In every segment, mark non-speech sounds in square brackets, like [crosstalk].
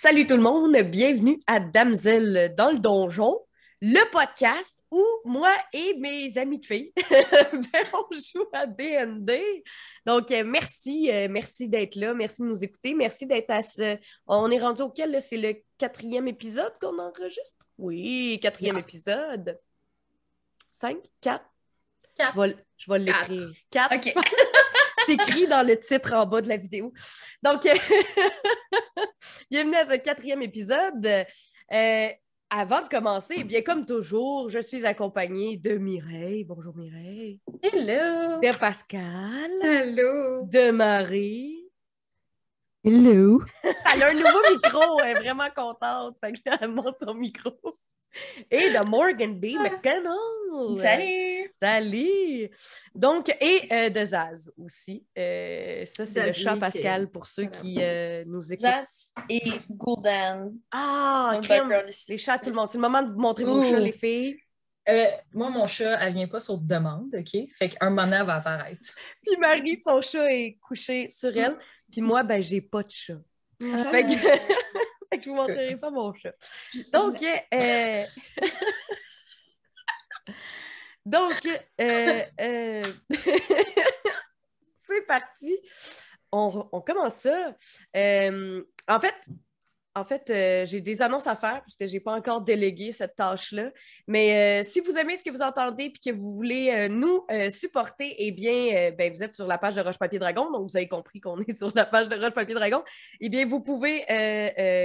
Salut tout le monde, bienvenue à Damsel dans le donjon, le podcast où moi et mes amis de filles, [laughs] ben, on joue à D&D. Donc, euh, merci, euh, merci d'être là, merci de nous écouter, merci d'être à ce... On est rendu auquel? C'est le quatrième épisode qu'on enregistre? Oui, quatrième épisode. Cinq? Quatre? Quatre. Je vais, l'écrire. Quatre. [laughs] écrit dans le titre en bas de la vidéo. Donc, [laughs] bienvenue à ce quatrième épisode. Euh, avant de commencer, eh bien comme toujours, je suis accompagnée de Mireille. Bonjour Mireille. Hello. De Pascal. Hello. De Marie. Hello. [laughs] Elle a un nouveau micro. Elle est vraiment contente. Fait que là, elle monte son micro. [laughs] Et de Morgan B. McDonald. Salut. Salut! Donc, et euh, de Zaz aussi. Euh, ça, c'est le chat Pascal pour ceux qui euh, nous écoutent. Zaz et Gouldan. Ah, crème! Les chats, à tout le monde. C'est le moment de vous montrer vos chats, les filles. Euh, moi, mon chat, elle vient pas sur demande, OK? Fait qu'un moment, elle va apparaître. [laughs] Puis Marie, son chat est couché sur elle. Puis moi, ben, j'ai pas de chat. Ah. Fait que, que je vous montrerai [laughs] pas mon chat. Donc, euh, Donc, euh, euh, [laughs] [laughs] c'est parti. On, on commence ça. Euh, en fait, en fait euh, j'ai des annonces à faire puisque je n'ai pas encore délégué cette tâche-là. Mais euh, si vous aimez ce que vous entendez et que vous voulez euh, nous supporter, eh bien, ben, vous êtes sur la page de Roche Papier Dragon. Donc, vous avez compris qu'on [laughs] est sur la page de Roche Papier Dragon. Eh bien, vous pouvez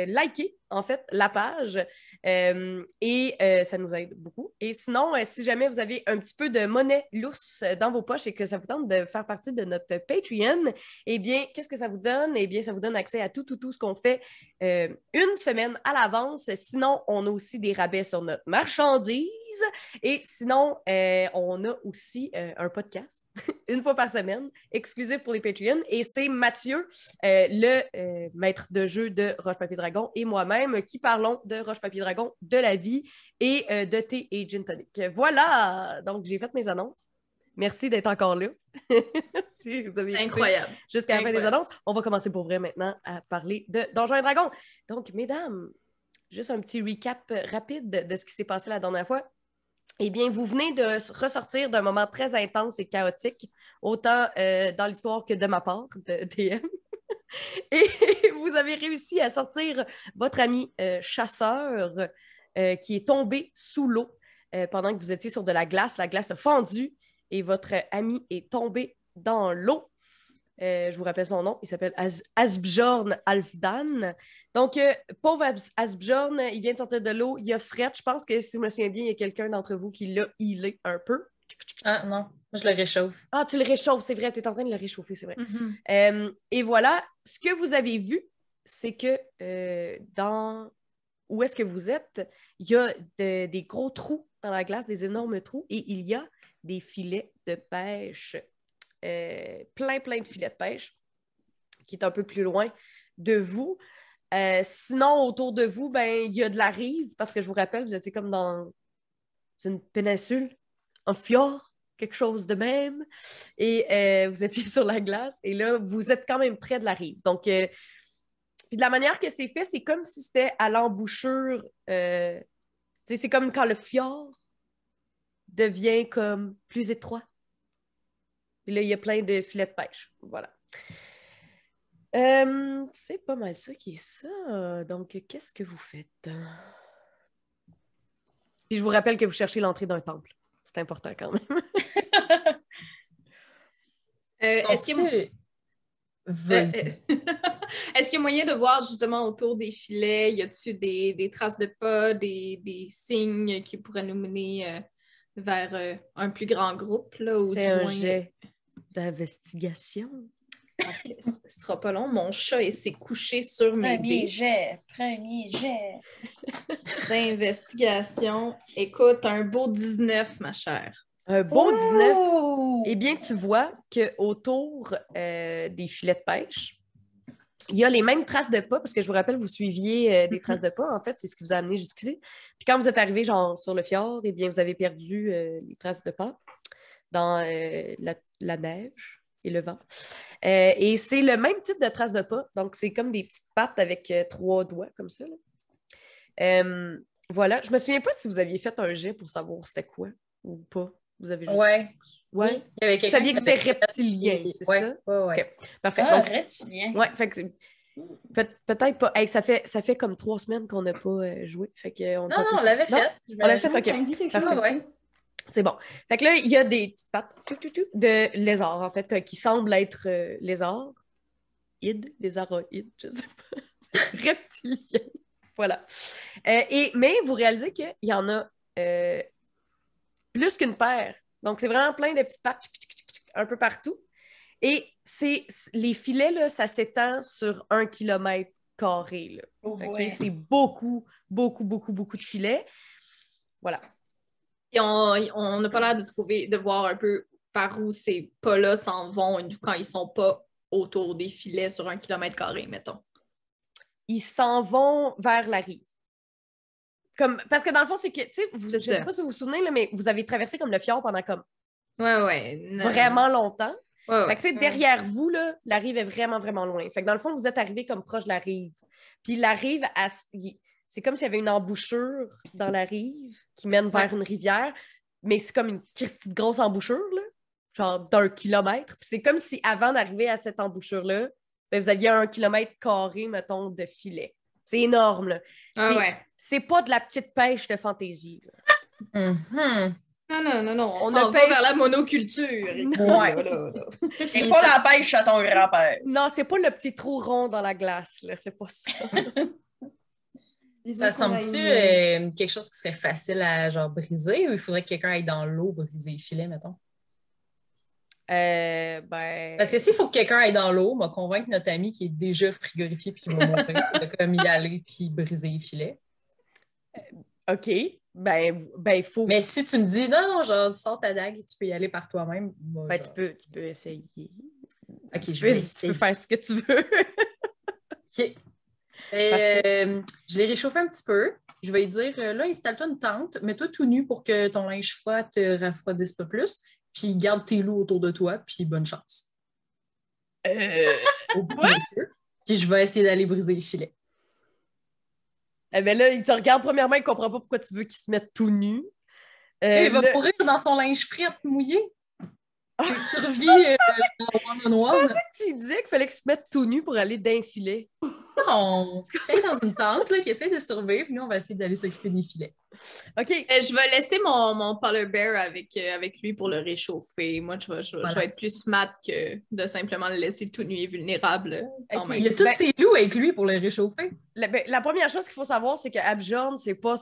liker, en fait, la page. Euh, et euh, ça nous aide beaucoup. Et sinon, euh, si jamais vous avez un petit peu de monnaie lousse dans vos poches et que ça vous tente de faire partie de notre Patreon, eh bien, qu'est-ce que ça vous donne? Eh bien, ça vous donne accès à tout, tout, tout ce qu'on fait une semaine à l'avance. Sinon, on a aussi des rabais sur notre marchandise. Et sinon, euh, on a aussi euh, un podcast [laughs] une fois par semaine, exclusif pour les Patreons. Et c'est Mathieu, euh, le maître de jeu de Roche Papier Dragon, et moi-même qui parlons de Roche Papier Dragon, de la vie et de thé et gin tonic. Voilà! Donc, j'ai fait mes annonces. Merci d'être encore là. [laughs] si vous avez Incroyable. jusqu'à la fin des annonces. On va commencer pour vrai maintenant à parler de Donjons et Dragons. Donc, mesdames, juste un petit recap rapide de ce qui s'est passé la dernière fois. Eh bien, vous venez de ressortir d'un moment très intense et chaotique, autant euh, dans l'histoire que de ma part, de [laughs] DM. Et [laughs] vous avez réussi à sortir votre ami euh, chasseur euh, qui est tombé sous l'eau pendant que vous étiez sur de la glace. La glace a et votre ami est tombé dans l'eau. Euh, je vous rappelle son nom, il s'appelle As- Asbjorn Alfdan. Donc, euh, pauvre As- Asbjorn, il vient de sortir de l'eau, il a fret. Je pense que si je me souviens bien, il y a quelqu'un d'entre vous qui l'a healé un peu. Ah non, moi, je le réchauffe. Ah, tu le réchauffes, c'est vrai, tu es en train de le réchauffer, c'est vrai. Mhm. Euh, et voilà, ce que vous avez vu, c'est que dans où est-ce que vous êtes, il y a de- des gros trous dans la glace, des énormes trous, et il y a des filets de pêche, euh, plein, plein de filets de pêche, qui est un peu plus loin de vous. Euh, sinon, autour de vous, ben, il y a de la rive, parce que je vous rappelle, vous étiez comme dans une péninsule, un fjord, quelque chose de même et euh, vous étiez sur la glace et là, vous êtes quand même près de la rive. Donc, de la manière que c'est fait, c'est comme si c'était à l'embouchure. c'est comme quand le fjord devient comme plus étroit. Puis là, il y a plein de filets de pêche. Voilà. Euh, c'est pas mal ça qui est ça. Donc, qu'est-ce que vous faites? Puis je vous rappelle que vous cherchez l'entrée d'un temple. C'est important quand même. [laughs] Euh, Est-ce qu'il y a- Sont-tu- Vas-y. Euh, [laughs] Est-ce qu'il y a moyen de voir justement autour des filets, y a-t-il des, des traces de pas, des, des signes qui pourraient nous mener euh, vers euh, un plus grand groupe? Là, ou Fais un moins- jet d'investigation. Ce sera pas long. Mon chat il s'est couché sur mes Premier dés jet, premier jet. [laughs] d'investigation. Écoute, un beau 19, ma chère. Un beau 19. Ouh! Eh bien, tu vois qu'autour euh, des filets de pêche, il y a les mêmes traces de pas, parce que je vous rappelle, vous suiviez euh, des Mhm. traces de pas, en fait, c'est ce qui vous a amené jusqu'ici. Puis quand vous êtes arrivé, genre, sur le fjord, eh bien, vous avez perdu euh, les traces de pas dans euh, la, la neige. et le vent. Euh, et c'est le même type de traces de pas. Donc, c'est comme des petites pattes avec euh, trois doigts, comme ça. là. Euh, voilà. Je me souviens pas si vous aviez fait un jet pour savoir c'était quoi ou pas. Vous avez juste... Ouais. Ouais. Oui, il y avait Vous saviez que c'était reptilien, c'est ouais, ça? Ouais, ouais. Ok. Parfait. Ah, Donc, reptilien. Ouais, fait que peut-être pas. Hey, ça, fait, ça fait comme trois semaines qu'on n'a pas euh, joué. Fait que on Non, non, on fait- l'avait Non? fait. Je On l'avait fait, ok. Ça me dit quelque chose. Parfait. Ouais, ouais. C'est bon. Fait que là, il y a des petites pattes de lézards, en fait, euh, qui semblent être euh, lézards. Id, lézaroïdes, je sais pas. [laughs] Reptiliens. Voilà. Euh, et, mais vous réalisez qu'il y en a euh, plus qu'une paire. Donc, c'est vraiment plein de petites pattes un peu partout. Et c'est les filets, là, ça s'étend sur un kilomètre carré. là. Oh, ouais. C'est beaucoup, beaucoup, beaucoup, beaucoup de filets. Voilà. Et on on n'a pas l'air de trouver, de voir un peu par où ces pas-là s'en vont quand ils sont pas autour des filets sur un kilomètre carré, mettons. ils s'en vont vers la rive. Comme, parce que dans le fond, c'est que, tu sais, vous- je C'est sais pas si vous vous souvenez, là, mais vous avez traversé comme le fjord pendant comme Ouais, ouais. Non. vraiment longtemps. Ouais. Fait que, tu sais, derrière vous, là, la rive est vraiment, vraiment loin. Fait que dans le fond, vous êtes arrivé comme proche de la rive. Puis la rive, elle c'est comme s'il y avait une embouchure dans la rive qui mène vers une rivière, mais c'est comme une de grosse embouchure, là, genre d'un kilomètre. Puis c'est comme si avant d'arriver à cette embouchure-là, ben, vous aviez un kilomètre carré, mettons, de filet. C'est énorme, là. Ah C'est- ouais. C'est pas de la petite pêche de fantaisie. Mhm. Non, non, non, non. On, On s'en ne va pêche- vers la monoculture. [laughs] ici, Ouais. là, là, là. C'est pas la pêche à ton grand-père. Non, c'est pas le petit trou rond dans la glace, là. C'est pas ça. [laughs] Ça semble-tu une- euh, quelque chose qui serait facile à genre briser ou il faudrait que quelqu'un aille dans l'eau briser les filets, mettons? Euh, ben. Parce que s'il faut que quelqu'un aille dans l'eau, m'a convaincre notre ami qui est déjà frigorifié puis qui va mourir, [laughs] de comme y aller puis briser les filets. OK. Ben, ben, il faut. Mais si tu me dis non, genre, tu sors ta dague et tu peux y aller par toi-même, Ben, genre, tu peux, tu peux essayer. Ok, tu, je peux, vais tu essayer. peux faire ce que tu veux. [laughs] OK. Euh, je l'ai réchauffé un petit peu. Je vais lui dire, euh, là, installe-toi une tente, mets-toi tout nu pour que ton linge froid te refroidisse pas plus, puis garde tes loups autour de toi, puis bonne chance. Euh, Au petit monsieur. Puis je vais essayer d'aller briser les filets. eh ben là, il te regarde premièrement, il comprend pas pourquoi tu veux qu'il se mette tout nu. Euh, il va courir dans son linge frit mouillé. C'est survie euh, en one-on-one. tu disais qu'il fallait qu'il se mette tout nu pour aller d'un filet. Non, quelqu'un dans une tente là, qui essaie de survivre, nous, on va essayer d'aller s'occuper des filets. OK. Euh, Je vais laisser mon, mon polar bear avec, euh, avec lui pour le réchauffer. Moi, je vais, je, vais- je Voilà. vais être plus smart que de simplement le laisser tout nu et vulnérable. Il y a tous Ben- ses loups avec lui pour le réchauffer. La, ben, la première chose qu'il faut savoir, c'est que Abjorn, c'est pas,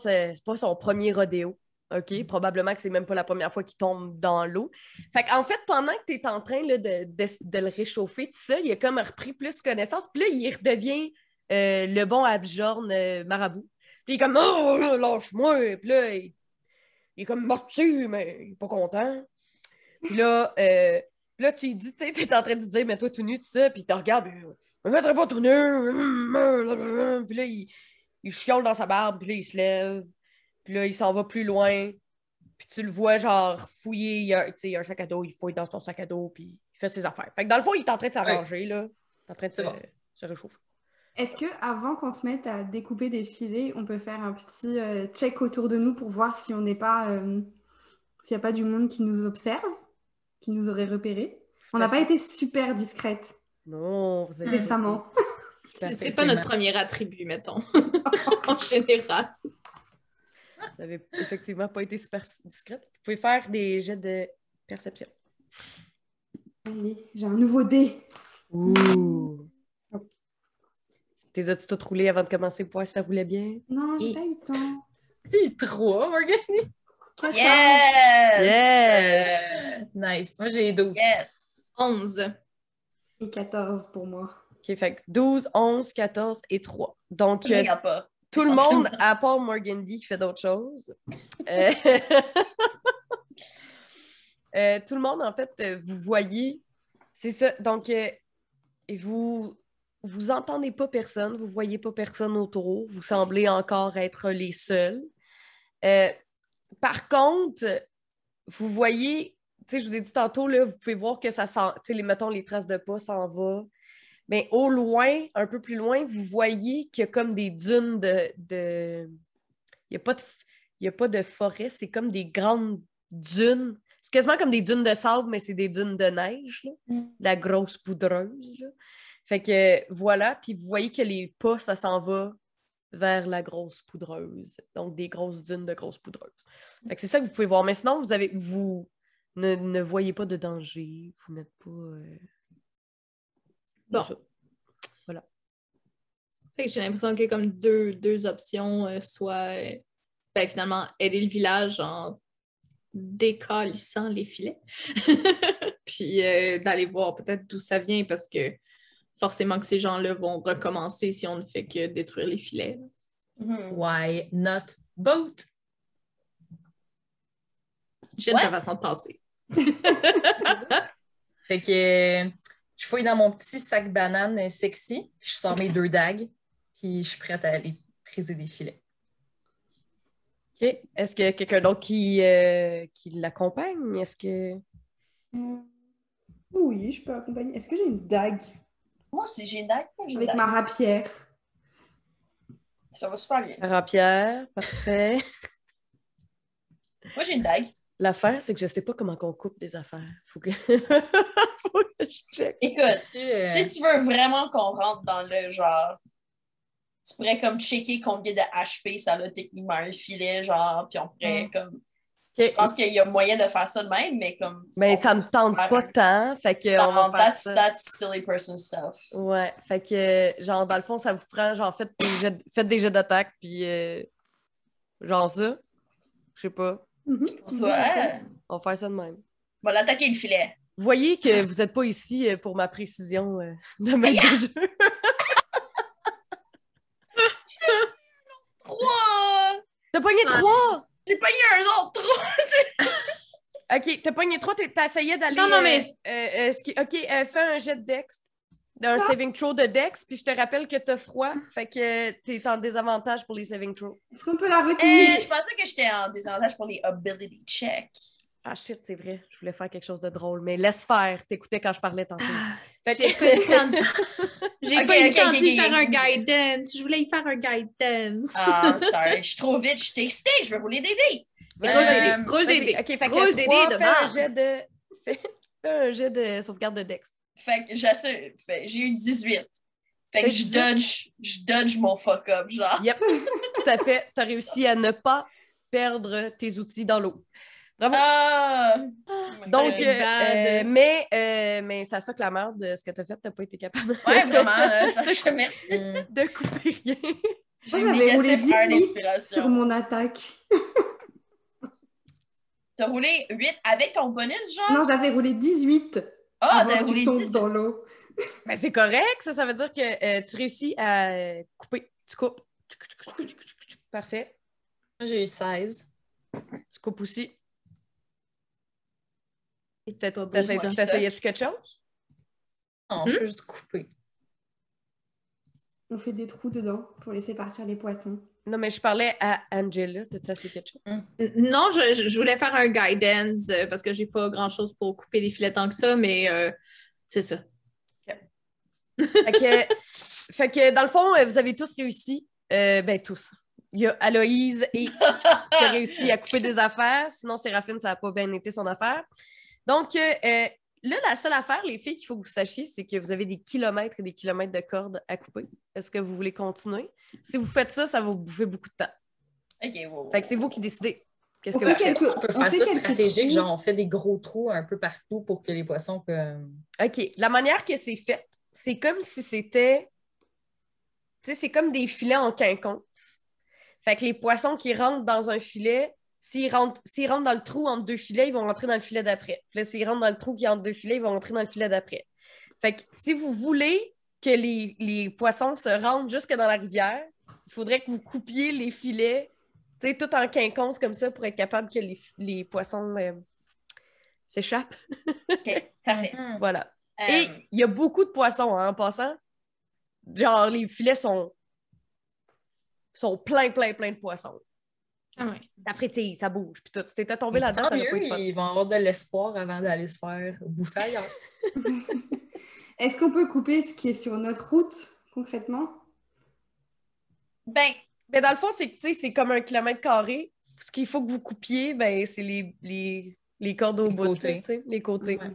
pas son premier rodéo. OK? Probablement que c'est même pas la première fois qu'il tombe dans l'eau. Fait en fait, pendant que tu es en train là, de, de, de le réchauffer, tout ça, il a comme repris plus connaissance. Puis là, il redevient euh, le bon Abjorn euh, marabout. Puis il est comme Oh, lâche-moi! Puis là, il, il est comme mortu, mais il est pas content. Puis là, euh, puis là tu lui dis, tu sais, t'es en train de dire, mets-toi tout nu, tout ça, puis il te regarde, me mettrai pas tout nu. Puis là, il, il chiole dans sa barbe, puis là, il se lève. Puis là, il s'en va plus loin. Puis tu le vois, genre, fouiller. Il y a, tu sais, il y a un sac à dos, il fouille dans son sac à dos, puis il fait ses affaires. Fait que dans le fond, il est en train de s'arranger, là. Il est en train de se, C'est bon. se réchauffer. Est-ce que avant qu'on se mette à découper des filets, on peut faire un petit euh, check autour de nous pour voir si on n'est pas, euh, s'il n'y a pas du monde qui nous observe, qui nous aurait repéré. On n'a pas été super discrète Non, vous avez- récemment. [laughs] C'est pas notre premier attribut, mettons, [laughs] en général. Vous avez effectivement pas été super discrète. Vous pouvez faire des jets de perception. Allez, j'ai un nouveau dé. Ouh! T'es as-tu tout roulé avant de commencer pour voir si ça roulait bien? Non, j'ai Et- pas eu le temps. [laughs] C'est trois, Morgan. Quatorze. Yes! Yes! Nice. Moi, j'ai 12. Yes! 11. Et 14 pour moi. OK, fait que 12, 11, 14 et 3. Donc, Je euh, regarde pas. tout le monde, à part Morgandy qui fait d'autres choses. [laughs] Euh, [laughs] euh, tout le monde, en fait, euh, vous voyez, c'est ça. Donc, euh, et vous vous entendez pas personne, vous voyez pas personne autour, vous semblez encore être les seuls. Euh, par contre, vous voyez tu sais, je vous ai dit tantôt, là, vous pouvez voir que ça sent, tu sais, les, mettons, les traces de pas s'en va. Mais au loin, un peu plus loin, vous voyez qu'il y a comme des dunes de. de... Il n'y a, pas de... il y a pas de forêt, c'est comme des grandes dunes. C'est quasiment comme des dunes de sable, mais c'est des dunes de neige, là. Mm. de la grosse poudreuse. là. Fait que voilà, puis vous voyez que les pas, ça s'en va vers la grosse poudreuse. Donc des grosses dunes de grosses poudreuses. Fait que c'est ça que vous pouvez voir. Mais sinon, vous avez vous ne, ne voyez pas de danger. Vous n'êtes pas. euh, Bon. ça. Fait que j'ai l'impression qu'il y a comme deux, deux options, euh, soit euh, ben, finalement aider le village en décalissant les filets, [laughs] puis euh, d'aller voir peut-être d'où ça vient parce que forcément que ces gens-là vont recommencer si on ne fait que détruire les filets. Mhm. Why not boat? J'aime Ouais. ta façon de penser. [laughs] Fait que euh, je fouille dans mon petit sac banane euh, sexy, je sors mes deux dagues, puis je suis prête à aller briser des filets. OK. Est-ce qu'il y a quelqu'un d'autre qui, euh, qui l'accompagne? Est-ce que. Oui, je peux accompagner. Est-ce que j'ai une dague? Moi aussi, j'ai une dague. j'ai une avec ma rapière Ça va super bien. Jean-Pierre, parfait. [laughs] Moi, j'ai une dague. L'affaire, c'est que je sais pas comment on coupe des affaires. Faut que, [laughs] Faut que je check. Écoute, euh, si tu veux vraiment qu'on rentre dans le genre, tu pourrais comme checker combien de HP ça a techniquement un filet, genre, puis on pourrait comme. Je pense qu'il y a moyen de faire ça de même, mais comme. Mais ça me tente pas un- tant, fait que on va Non, faire that's, ça. that's silly person stuff. Ouais, fait que genre dans le fond, ça vous prend genre faites des jets, faites des jets d'attaque puis euh, genre ça. Je sais pas. Pour ça, hein? On va faire ça de même. On va l'attaquer le filet. Vous voyez que vous n'êtes pas ici euh, pour ma précision euh, de maître de jeu. [laughs] Trois! T'as pogné trois! J'ai eu un autre trois! [laughs] Ok, t'as pogné trois, t'as essayé d'aller. Non, non, euh, mais- euh, euh, Ok, euh, fais un jet de dex. Un saving throw de dex, puis je te rappelle que t'as froid, fait que t'es en désavantage pour les saving throws. Est-ce qu'on peut la Eh, retenir je pensais que j'étais en désavantage pour les ability checks. Ah shit, c'est vrai, je voulais faire quelque chose de drôle, mais laisse faire, t'écoutais quand je parlais tantôt. Fait que- J'ai pas eu le temps de... J'ai Ok, pas eu le ok, temps ok, d'y ok. faire un guidance. Je voulais y faire un guidance. Ah, [laughs] sorry. Je suis trop vite, je suis excitée, je veux rouler des dés. Euh, roule des dés. Ok, fait que Roule des dés de fais un jet de... [laughs] Fais, un jet de sauvegarde de dex. Fait que j'assure, fait- j'ai eu 18. Fait que je 18? dodge, je dodge mon fuck up, genre. Yep, [laughs] tout à fait. T'as réussi à ne pas perdre tes outils dans l'eau. Bravo. Ah! Donc, c'est euh, euh, mais, euh, mais ça que la merde, ce que t'as fait, t'as pas été capable Ouais, vraiment, là, [laughs] ça, je te remercie. hum, de couper rien. J'avais roulé négatif un 18 d'inspiration. sur mon attaque. [laughs] T'as roulé 8 avec ton bonus, genre? Non, j'avais roulé 18 Ah, avant t'as roulé tu tombes 10. dans l'eau. Ben, c'est correct, ça, ça veut dire que euh, tu réussis à couper. Tu coupes. Parfait. Moi, j'ai eu 16. Tu coupes aussi. Et T'as- pas t'essayes- besoin. T'essayais-tu quelque chose? Non, je suis juste coupée. On fait des trous dedans pour laisser partir les poissons. Non, mais je parlais à Angela. T'as-tu essayé quelque chose? N- Non, je, voulais faire un guidance euh, parce que j'ai pas grand chose pour couper les filets tant que ça, mais euh, c'est ça. fait, que, [laughs] fait que, dans le fond, euh, vous avez tous réussi. Euh, ben, tous. Il y a Aloïse et [laughs] qui a réussi à couper des affaires. Sinon, Séraphine, ça n'a pas bien été son affaire. Donc, euh, euh, là, la seule affaire, les filles, qu'il faut que vous sachiez, c'est que vous avez des kilomètres et des kilomètres de cordes à couper. Est-ce que vous voulez continuer? Si vous faites ça, ça va vous bouffer beaucoup de temps. Ok, wow. Fait que c'est vous qui décidez. Qu'est-ce On que vous faites? quelques- On peut on faire fait ça stratégique, trous. genre on fait des gros trous un peu partout pour que les poissons peuvent. OK. La manière que c'est fait, c'est comme si c'était. Tu sais, c'est comme des filets en quinconce. Fait que les poissons qui rentrent dans un filet, s'ils rentrent, s'ils rentrent dans le trou entre deux filets, ils vont rentrer dans le filet d'après. Puis là, s'ils rentrent dans le trou qui est entre deux filets, ils vont rentrer dans le filet d'après. Fait que si vous voulez que les, les poissons se rendent jusque dans la rivière, il faudrait que vous coupiez les filets, tu sais, tout en quinconce comme ça pour être capable que les, les poissons euh, s'échappent. Ok, [laughs] parfait. Voilà. Euh, Et il y a beaucoup de poissons hein, en passant. Genre, les filets sont, sont plein, plein, plein de poissons. Ah ouais. Ça frétille, ça bouge, puis tout. Si t'étais tombé là-dedans, Tant mieux, ils vont avoir de l'espoir avant d'aller se faire bouffer ailleurs. [laughs] Est-ce qu'on peut couper ce qui est sur notre route, concrètement? Ben, Mais dans le fond, c'est que, tu sais, c'est comme un kilomètre carré. Ce qu'il faut que vous coupiez, ben, c'est les, les, les cordes au Les bout, tu les côtés. Ouais.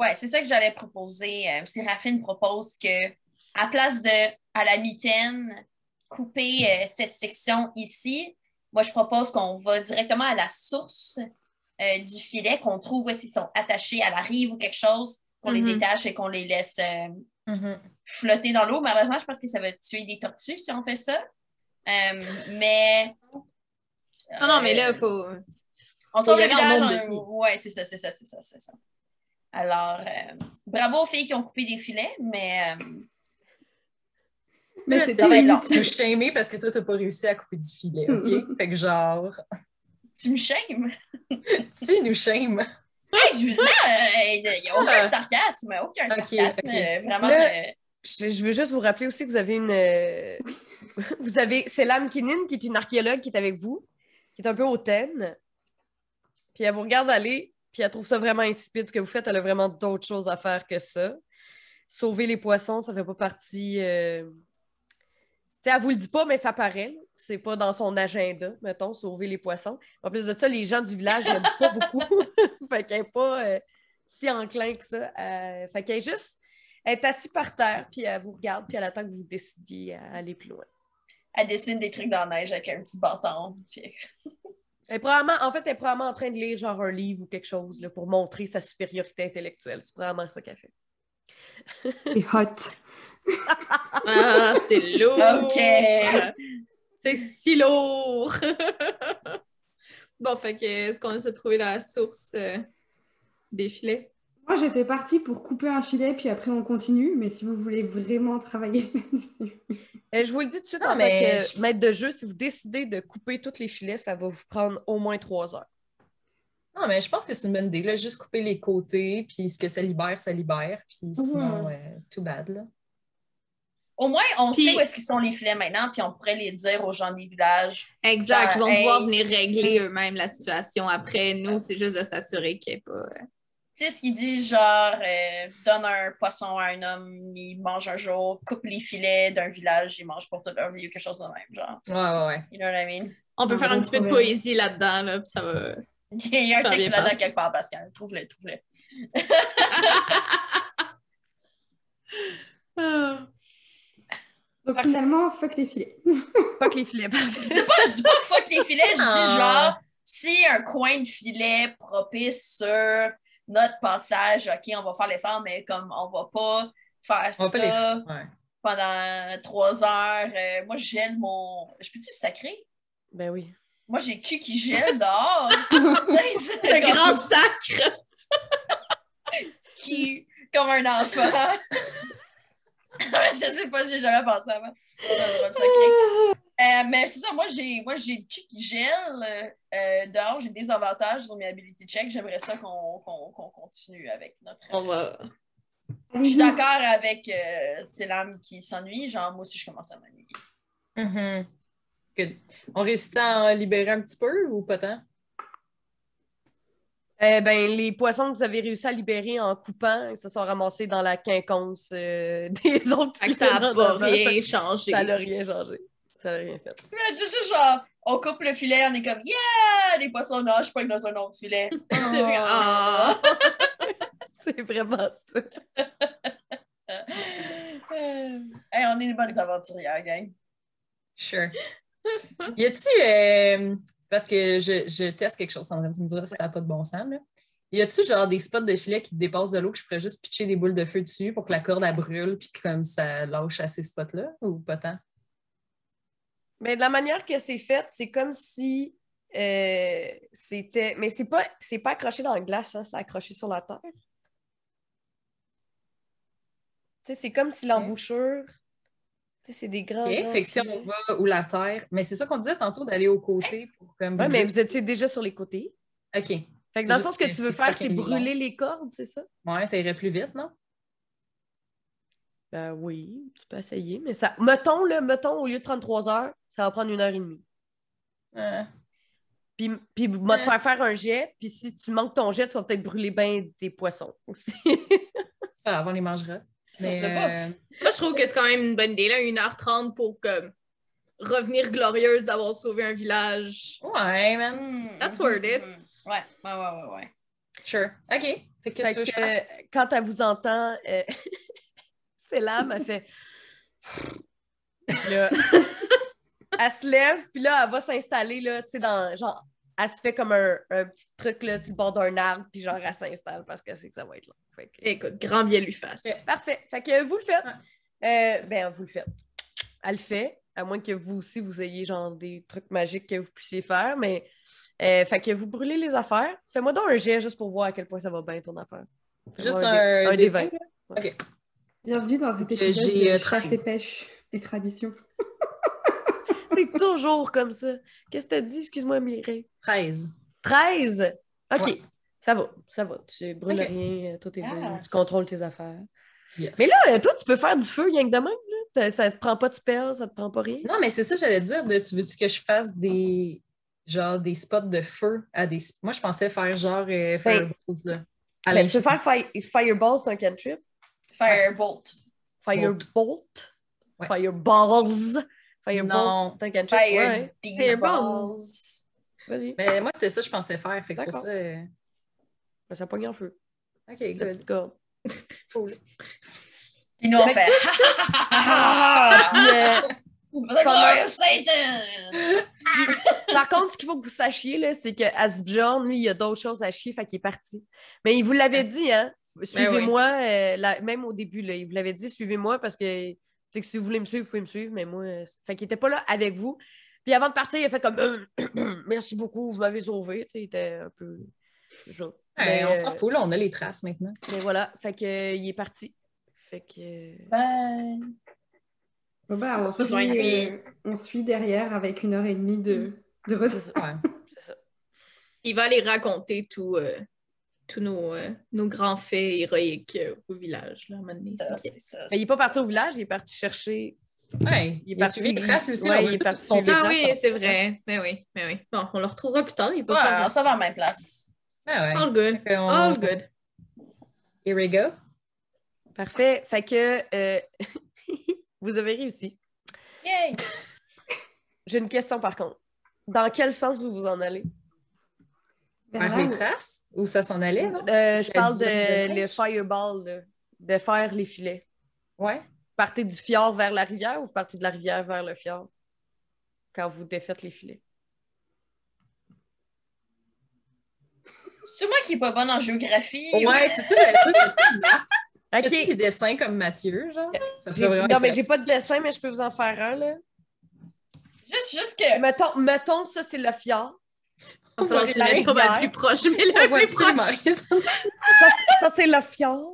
ouais, c'est ça que j'allais proposer. Euh, Séraphine propose que, à place de, à la mitaine, couper euh, cette section ici, moi, je propose qu'on va directement à la source euh, du filet, qu'on trouve qu'ils sont attachés à la rive ou quelque chose, qu'on les Mhm. détache et qu'on les laisse euh, Mhm. flotter dans l'eau. Malheureusement, je pense que ça va tuer des tortues si on fait ça. Euh, mais. Non, non, mais là, il faut. On y le village. en- vies. Ouais, c'est ça, c'est ça, c'est ça, c'est ça. Alors, bravo aux filles qui ont coupé des filets, mais Mais c'est très long. shamer parce que toi, t'as pas réussi à couper du filet, OK? fait que genre, tu me shames? [laughs] tu nous shame. Hey, je- non, il n'y a aucun sarcasme, aucun sarcasme. euh, vraiment. Là- euh, Je, je veux juste vous rappeler aussi que vous avez une. euh, [laughs] vous avez Selam Kinin, qui est une archéologue qui est avec vous, qui est un peu hautaine. Puis elle vous regarde aller, puis elle trouve ça vraiment insipide ce que vous faites. Elle a vraiment d'autres choses à faire que ça. Sauver les poissons, ça fait pas partie. euh, sais, elle vous le dit pas, mais ça paraît. C'est pas dans son agenda, mettons, sauver les poissons. En plus de ça, les gens du village l'aiment pas beaucoup. [laughs] fait qu'elle est pas euh, si enclin que ça. Euh, Fait qu'elle est juste. Elle est assise par terre, puis elle vous regarde, puis elle attend que vous décidiez à aller plus loin. elle dessine des trucs dans la neige avec un petit bâton. puis- Elle est probablement, en fait, elle est probablement en train de lire genre un livre ou quelque chose là, pour montrer sa supériorité intellectuelle. C'est probablement ça qu'elle fait. C'est hot. [laughs] Ah, c'est lourd! OK. C'est si lourd! [laughs] bon, fait que est-ce qu'on essaie de trouver la source euh, des filets? Moi, j'étais partie pour couper un filet, puis après on continue, mais si vous voulez vraiment travailler [laughs] là-dessus. Euh, je vous le dis tout de suite, Non, en mais que je- maître de jeu, si vous décidez de couper tous les filets, ça va vous prendre au moins trois heures. Non, mais je pense que c'est une bonne idée, là. Juste couper les côtés, puis ce que ça libère, ça libère. Puis sinon, euh, too bad, là. Au moins, on Puis- sait où est-ce qu'ils sont les filets maintenant, puis on pourrait les dire aux gens des villages. Exact, ils vont Genre, devoir hey. venir régler eux-mêmes la situation. Après, nous, c'est juste de s'assurer qu'il n'y ait pas. euh, Tu sais, ce qu'ils disent, genre, euh, donne un poisson à un homme, il mange un jour, coupe les filets d'un village, il mange pour toute leur vie ou quelque chose de même, genre. Ouais, ouais, ouais. You know what I mean? On peut faire un petit peu de poésie là-dedans, là, puis ça va. [laughs] Il y a un texte là-dedans quelque part, Pascal. Trouve-le, trouve-le. [laughs] [laughs] Ah. Donc finalement, fuck les filets. [laughs] Que les filets. Je dis pas, je dis pas fuck les filets, je dis Ah. genre, si un coin de filet propice sur notre passage, OK, on va faire l'effort, mais comme on va pas faire On ça pas les... Ouais. pendant trois heures, euh, moi, je gèle mon... Je peux-tu sacrer? ben oui. Moi, j'ai le cul qui gèle dehors. [laughs] C'est un comme- grand sacre! [laughs] qui, comme un enfant. [laughs] je sais pas, j'ai jamais pensé avant. Euh, mais c'est ça, moi j'ai moi j'ai le cul qui gèle euh, dehors, j'ai des avantages sur mes ability checks. J'aimerais ça qu'on qu'on- qu'on continue avec notre. On va. Je suis d'accord avec euh, Selam qui s'ennuie, genre moi aussi je commence à m'ennuyer. Mhm. Good. On réussit à en libérer un petit peu ou pas tant? Euh, ben, les poissons que vous avez réussi à libérer en coupant, ils se sont ramassés dans la quinconce euh, [laughs] des autres. Fait que ça n'a pas rien changé. Ça n'a rien changé. Ça n'a rien fait. Mais c'est juste genre, on coupe le filet, on est comme yeah! Les poissons nagent pas dans un autre filet. [laughs] Ah. [laughs] C'est vraiment ça. Euh, hey, on est des bonnes aventurières, gang. Sure. [laughs] y a-tu, euh, parce que je, je teste quelque chose, Sandrine, tu me diras si ça n'a pas de bon sens, là. Y a-tu genre des spots de filet qui dépassent de l'eau que je pourrais juste pitcher des boules de feu dessus pour que la corde elle brûle puis que comme ça lâche à ces spots-là ou pas tant? Mais de la manière que c'est fait, c'est comme si euh, c'était. Mais c'est pas, c'est pas accroché dans la glace, hein, c'est accroché sur la terre. Tu sais, c'est comme si l'embouchure. C'est des grands. OK. grands Fait que si on va où la terre, mais c'est ça qu'on disait tantôt d'aller au côté pour comme. Ouais, mais vous étiez déjà sur les côtés. OK. Fait que dans le sens que que tu veux faire, c'est brûler les cordes, c'est ça? Ouais, ça irait plus vite, non? Ben oui, tu peux essayer, mais ça. Mettons, là, mettons, au lieu de prendre trois heures, ça va prendre une heure et demie. Euh, Puis, puis va te faire faire un jet, puis si tu manques ton jet, tu vas peut-être brûler bien des poissons aussi. Ah, on les mangera. Ça Mais, serait pas euh, Moi, je trouve que c'est quand même une bonne idée, là, 1h30 pour comme revenir glorieuse d'avoir sauvé un village. Ouais, man. That's worth it. hmm. Ouais, ouais, ouais, ouais, ouais. Sure. OK. Fait que Fait qu'est-ce que, que, euh, quand elle vous entend, euh, [laughs] c'est l'âme, elle fait. Là, [laughs] elle se lève, puis là, elle va s'installer, là, tu sais, dans. Genre, elle se fait comme un, un petit truc, là, sur le bord d'un arbre, puis genre, elle s'installe parce qu'elle sait que ça va être long. Fait que- Écoute, grand bien lui fasse. Ouais. Parfait. Fait que vous le faites. Euh, ben, vous le faites. Elle le fait, à moins que vous aussi, vous ayez genre des trucs magiques que vous puissiez faire, mais. euh, fait que vous brûlez les affaires. Fais-moi donc un jet juste pour voir à quel point ça va bien ton affaire. Juste un, dé- un des des 20. OK. Bienvenue dans cet Que épisode j'ai, de euh, chasse 13. et pêche et tradition. C'est toujours comme ça. Qu'est-ce que t'as dit? Excuse-moi, Mireille. 13. 13! OK. Ouais. Ça va, ça va. Tu brûles rien, tout est Yes. tu contrôles tes affaires. Yes. Mais là, euh, toi, tu peux faire du feu rien que de même, là. Ça te prend pas de spell, ça te prend pas rien. Non, mais c'est ça, j'allais dire. de- tu veux-tu que je fasse des genre des spots de feu à des. Moi, je pensais faire genre euh, Fireballs, là. À Ben, tu peux faire fi- Fireball, c'est un cantrip. Firebolt. Firebolt. Ouais. Fireballs. Fireball, Non. c'est un. Fire Ouais. these Fireball. balls. Vas-y. Mais moi, c'était ça que je pensais faire. Fait que c'est pour ça. euh, Ben, Ça pogne en feu. OK, La good. petite corde. Puis nous, on Fait. Ah! [laughs] Puis, euh, The glory of Satan! Par contre, ce qu'il faut que vous sachiez, là, c'est que Asbjorn, lui, il a d'autres choses à chier, fait qu'il est parti. Mais il vous l'avait dit, hein? Suivez-moi, euh, la- même au début, là, il vous l'avait dit, suivez-moi parce que, sais, que si vous voulez me suivre, vous pouvez me suivre, mais moi, euh, fait qu'il était pas là avec vous. Puis avant de partir, il a fait comme [clears throat] merci beaucoup, vous m'avez sauvé. Tu sais, il était un peu. c'est mais, on s'en euh, fout, là, on a les traces maintenant. mais voilà, fait que, euh, il est parti. Fait que. euh, Bye. Bon, bah, on, suit, euh, on derrière avec une heure et demie de, de retard. c'est ça. Ouais. c'est ça. Il va aller raconter tout, euh, tous nos, euh, nos grands faits héroïques euh, au village. Là, à un moment donné, Ça, c'est c'est ça, Mais il est c'est pas parti au village, il est parti chercher. Ouais, Il est il parti- suivi lui aussi. ouais, il est parti son Ah oui, c'est vrai. Mais oui, mais oui. Bon, on le retrouvera plus tard. Il va Ouais, faire on s'en va à la même place. Ah ouais. All good. All good. Here we go. Parfait. Fait que euh, [laughs] vous avez réussi. Yay! J'ai une question par contre. Dans quel sens vous vous en allez? Vers les traces? Où ça s'en allait, là? Euh, je parle de de le fireball, là, de faire les filets. Ouais. Partez du fjord vers la rivière ou vous partez de la rivière vers le fjord quand vous défaites les filets? C'est moi qui est pas bonne en géographie. Ouais, c'est ça. [laughs] Tu Ok. des dessins comme Mathieu, genre? Ça vraiment Non, mais j'ai pas de dessin, mais je peux vous en faire un. Là. Juste, juste que. Mettons, mettons, ça, c'est le fjord. Il va falloir que tu La mettes pas mal plus proche, mais le Ouais, plus proche. [laughs] Ça, c'est le fjord.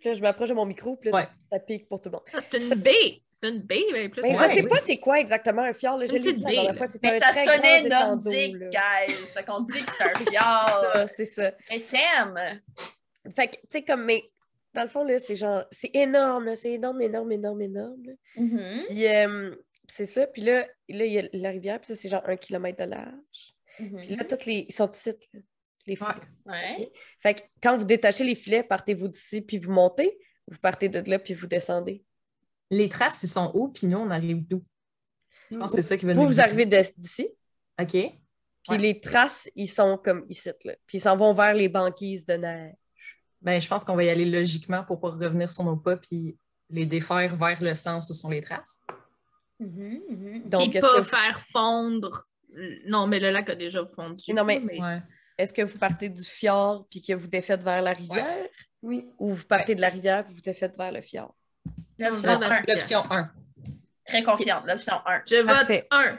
Puis là, je m'approche de mon micro, puis là, Ouais. ça pique pour tout le monde. Ah, C'est une baie. C'est une baie, mais plus. Mais Ouais, je sais oui. pas c'est quoi exactement un fjord. Là. Je Une l'ai dit la dernière fois. Mais un ça très sonnait nordique, guys. Fait qu'on dit que c'est un fjord. [laughs] Ah, C'est ça. Mais t'aimes. Fait que, tu sais, comme, mais dans le fond, là, c'est genre, c'est énorme, c'est énorme, énorme, énorme, énorme. là. Mhm, Puis, euh, c'est ça. Puis là, là, il y a la rivière, puis ça, c'est genre un kilomètre de large. Puis mhm. là, tous les, ils sont ici, les filets. Ouais. Fait que quand vous détachez les filets, partez-vous d'ici, puis vous montez, vous partez de là, puis vous descendez? Les traces, ils sont où, puis nous, on arrive d'où? Je pense que c'est ça qui va Vous, nous vous dire. arrivez d'ici, OK. puis Ouais. les traces, ils sont comme ici, là. Puis ils s'en vont vers les banquises de neige. Ben, je pense qu'on va y aller logiquement pour pas revenir sur nos pas puis les défaire vers le sens où sont les traces. Donc, Puis est-ce pas que, vous- faire fondre. Non, mais le lac a déjà fondu. Non, mais- Ouais. est-ce que vous partez du fjord, puis que vous défaites vers la rivière, Oui. ou vous partez de la rivière, puis vous défaites vers le fjord? L'option Non, non, un. L'option 1. Très confiante. L'option 1. Je vote Parfait. un.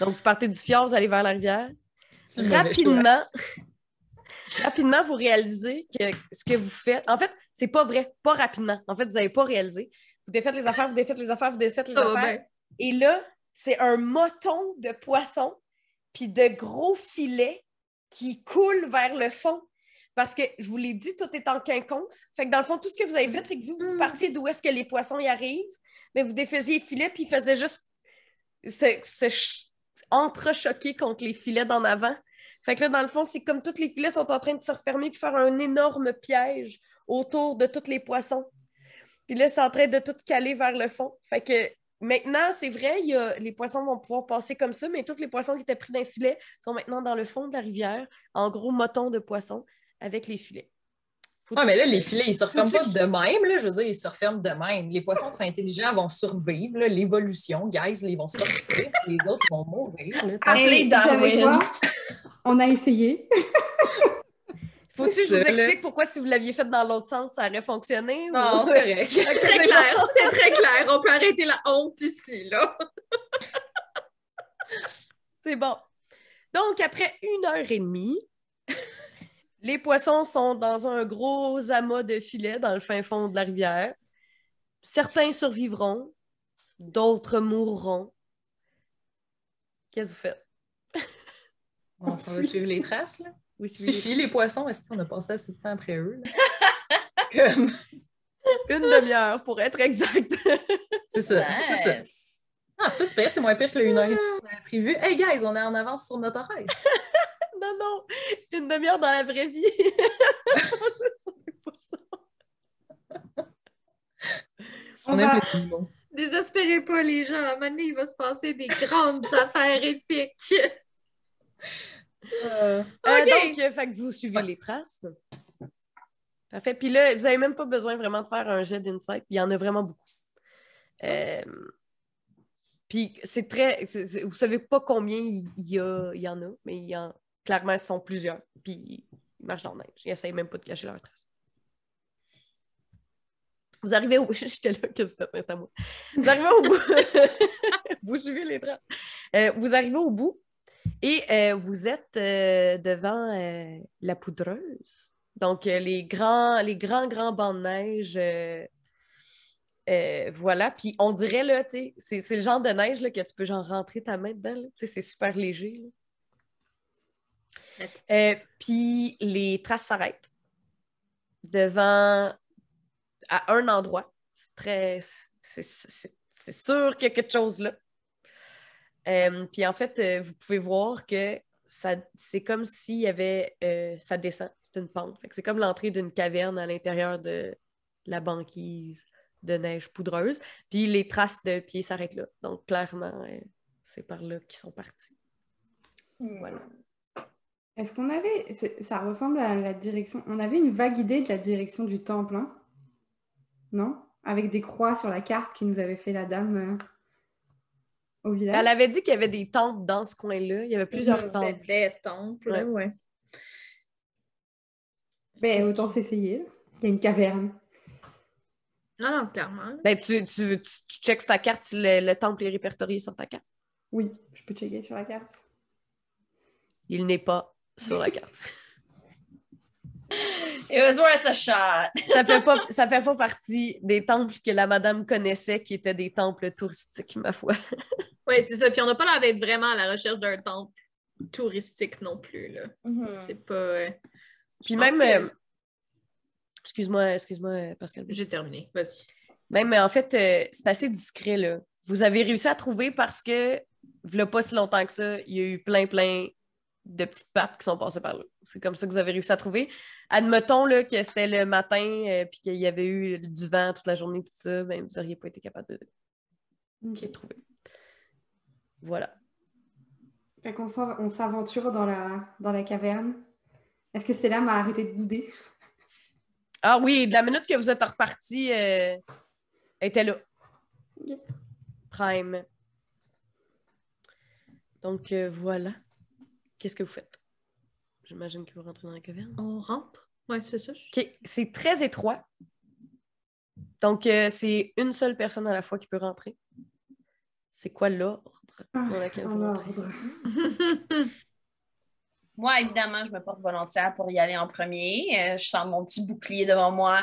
Donc, vous partez du fjord, vous allez vers la rivière. Rapidement, [laughs] rapidement, vous réalisez que ce que vous faites, en fait, c'est pas vrai, pas rapidement. En fait, vous n'avez pas réalisé. Vous défaites les affaires, vous défaites les affaires, vous défaites les affaires. Et là, c'est un moton de poisson puis de gros filets qui coulent vers le fond. Parce que, je vous l'ai dit, tout est en quinconce. Fait que dans le fond, tout ce que vous avez fait, c'est que vous, vous partiez d'où est-ce que les poissons y arrivent, mais vous défaisiez les filets, puis ils faisaient juste se- se ch- entrechoqués contre les filets d'en avant. Fait que là, dans le fond, c'est comme tous les filets sont en train de se refermer puis faire un énorme piège autour de tous les poissons. Puis là, c'est en train de tout caler vers le fond. Fait que maintenant, c'est vrai, il y a- les poissons vont pouvoir passer comme ça, mais tous les poissons qui étaient pris d'un filet sont maintenant dans le fond de la rivière, en gros motons de poissons avec les filets. Faut que- mais là, les filets, ils se referment pas de même. Là, je veux dire, ils se referment de même. Les poissons qui sont intelligents vont survivre. là, L'évolution, guys, ils vont sortir. Les autres vont mourir. là. Hey, vous savez Darwin. quoi? On a essayé. [laughs] Faut-tu que C'est je vous explique pourquoi si vous l'aviez fait dans l'autre sens, ça aurait fonctionné? ou- Non, c'est [laughs] correct. Très clair, c'est très clair. On peut arrêter la honte ici, là. [laughs] C'est bon. Donc, après une heure et demie, [laughs] les poissons sont dans un gros amas de filets dans le fin fond de la rivière. Certains survivront, d'autres mourront. Qu'est-ce que vous faites? On s'en va suivre les traces. Là. Oui, suivez. Suffit, les poissons. Est-ce qu'on a passé assez de temps après eux? [laughs] Comme... Une demi-heure pour être exact. [laughs] C'est ça. C'est ça. Nice. Ah, c'est pas super, c'est moins pire que le 1 heure qu'on avait prévu. Hey guys, on est en avance sur notre horaire. [laughs] non, non, une demi-heure dans la vraie vie. On On va- animaux. Désespérez pas, les gens. À un moment donné, il va se passer des grandes affaires épiques. Euh, donc, euh, fait que vous suivez les traces. Parfait. Puis là, vous n'avez même pas besoin vraiment de faire un jet d'insight. Il y en a vraiment beaucoup. Euh, Puis c'est très. Vous savez pas combien il y, a, il y en a, mais il y en, clairement, ce sont plusieurs. Puis ils marchent dans la neige. Ils n'essayent même pas de cacher leurs traces. Vous arrivez au. [laughs] J'étais là, qu'est-ce que vous faites? C'est à moi. Vous arrivez au bout. [laughs] vous suivez les traces. Euh, vous arrivez au bout et euh, vous êtes euh, devant euh, la poudreuse. Donc, les grands, les grands, grands bancs de neige. voilà. Puis on dirait, là, tu sais, c'est, le genre de neige là, que tu peux genre rentrer ta main dedans. là. Tu sais, c'est super léger. puis les traces s'arrêtent devant à un endroit. C'est très. C'est sûr qu'il y a quelque chose là. Euh, puis en fait, euh, vous pouvez voir que c'est comme s'il y avait. euh, ça descend, c'est une pente. C'est comme l'entrée d'une caverne à l'intérieur de la banquise de neige poudreuse. Puis les traces de pieds s'arrêtent là. Donc clairement, euh, c'est par là qu'ils sont partis. Voilà. Est-ce qu'on avait. Ça ressemble à la direction. On avait une vague idée de la direction du temple, hein? Non? Avec des croix sur la carte qui nous avait fait la dame euh, au village. Elle avait dit qu'il y avait des temples dans ce coin-là. Il y avait plusieurs temples. Des temples, Ouais. ouais. Ben, autant s'essayer. Il y a une caverne. Non, non, clairement. Ben, tu, tu, tu, tu checks ta carte si le, le temple est répertorié sur ta carte. Oui, je peux checker sur la carte. Il n'est pas sur la carte. [laughs] It was worth a shot. [laughs] ça fait pas ça fait pas partie des temples que la madame connaissait qui étaient des temples touristiques ma foi. [laughs] Oui, c'est ça. Puis on n'a pas l'air d'être vraiment à la recherche d'un temple touristique non plus, là. C'est pas... euh, Puis même que- euh, excuse-moi excuse-moi Pascal. J'ai terminé. Vas-y. Même en fait euh, c'est assez discret là. Vous avez réussi à trouver parce que il pas si longtemps que ça, il y a eu plein plein de petites pattes qui sont passées par là. C'est comme ça que vous avez réussi à trouver. Admettons là, que c'était le matin euh, puis qu'il y avait eu du vent toute la journée tout ça, ben vous n'auriez pas été capable de, de trouver. Voilà. Fait qu'on on s'aventure dans la, dans la caverne. Est-ce que Stella m'a arrêté de bouder? [laughs] Ah oui, de la minute que vous êtes reparti, euh, elle était là. Prime. Donc euh, voilà. Qu'est-ce que vous faites? J'imagine que vous rentrez dans la caverne. On rentre? Ouais, c'est ça. je- OK. C'est très étroit. Donc, euh, c'est une seule personne à la fois qui peut rentrer. C'est quoi l'ordre Ah, dans lequel vous En rentrez? ordre. [laughs] Moi, évidemment, je me porte volontaire pour y aller en premier. Euh, je sens mon petit bouclier devant moi.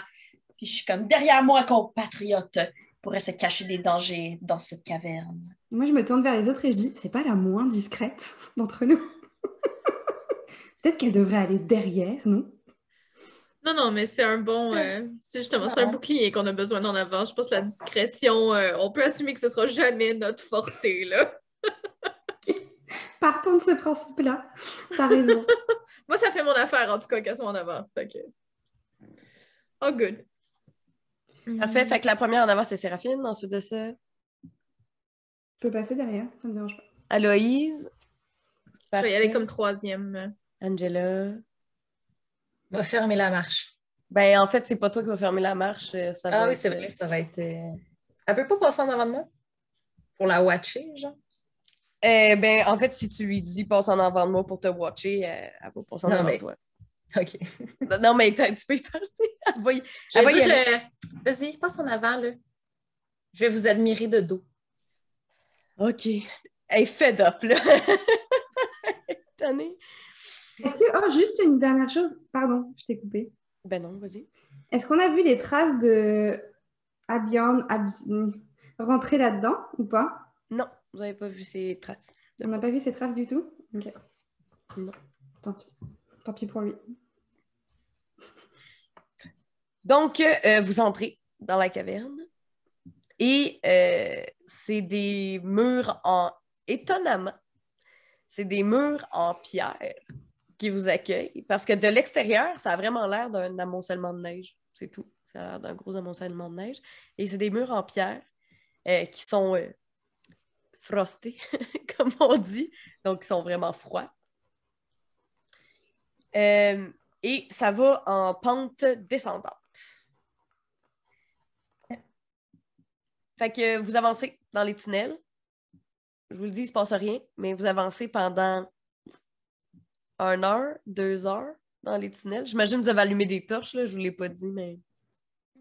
Puis je suis comme derrière moi, compatriote, pourrait se cacher des dangers dans cette caverne. Moi, je me tourne vers les autres et je dis, c'est pas la moins discrète d'entre nous. Peut-être qu'elle devrait aller derrière, non? Non, non, mais c'est un bon. euh, c'est justement, c'est un bouclier qu'on a besoin d'en avant. Je pense que la discrétion, euh, on peut assumer que ce sera jamais notre forté, là. partons de ce principe-là. T'as raison. [laughs] Moi, ça fait mon affaire, en tout cas, qu'elles sont en avant. Fait que... Oh, good. Parfait. Fait que la première en avant, c'est Séraphine. Ensuite de ça, Je peux passer derrière, ça me dérange pas. Aloïse. Je vais y aller comme troisième. Angela. Va fermer la marche. Ben, en fait, c'est pas toi qui vas fermer la marche. euh, Ça Ah va oui, être- c'est vrai, ça va être. euh, Elle peut pas passer en avant de moi? Pour la watcher, genre? Eh ben, en fait, si tu lui dis passe en avant de moi pour te watcher, euh, elle va passer en Non, avant mais- de toi. [laughs] OK. Non, mais tu peux y parler. [laughs] Elle va y- Je Elle va vais y dire, aller. euh, vas-y, passe en avant, là. Je vais vous admirer de dos. OK. [laughs] Elle est fed up, là. Étonnée. Est-ce que, oh, juste une dernière chose, pardon, je t'ai coupé. Ben non, vas-y. Est-ce qu'on a vu les traces de Abion Abi- rentrer là-dedans ou pas? Non, vous avez pas vu ses traces. On n'a pas vu ces traces du tout? Ok. Non. Tant pis. Tant pis pour lui. [laughs] Donc, euh, vous entrez dans la caverne et euh, c'est des murs en... Étonnamment, c'est des murs en pierre qui vous accueillent parce que de l'extérieur, ça a vraiment l'air d'un amoncellement de neige. C'est tout. Ça a l'air d'un gros amoncellement de neige. Et c'est des murs en pierre euh, qui sont euh, frostés, [laughs] comme on dit. Donc, ils sont vraiment froids. Euh, et ça va en pente descendante. Fait que vous avancez dans les tunnels. Je vous le dis, il ne se passe rien, mais vous avancez pendant une heure, deux heures dans les tunnels. J'imagine que vous avez allumé des torches, là, je ne vous l'ai pas dit, mais.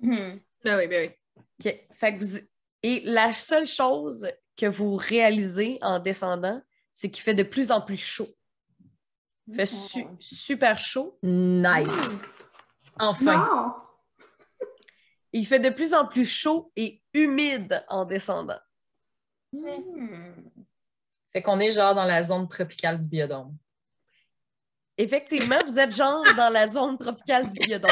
Hmm. Ben oui, ben oui. OK. Fait que vous... Et la seule chose que vous réalisez en descendant, c'est qu'il fait de plus en plus chaud. Il fait su- super chaud. Nice! Enfin! Non Il fait de plus en plus chaud et humide en descendant. Hmm. Fait qu'on est genre dans la zone tropicale du biodôme. Effectivement, vous êtes genre dans la zone tropicale du biodôme.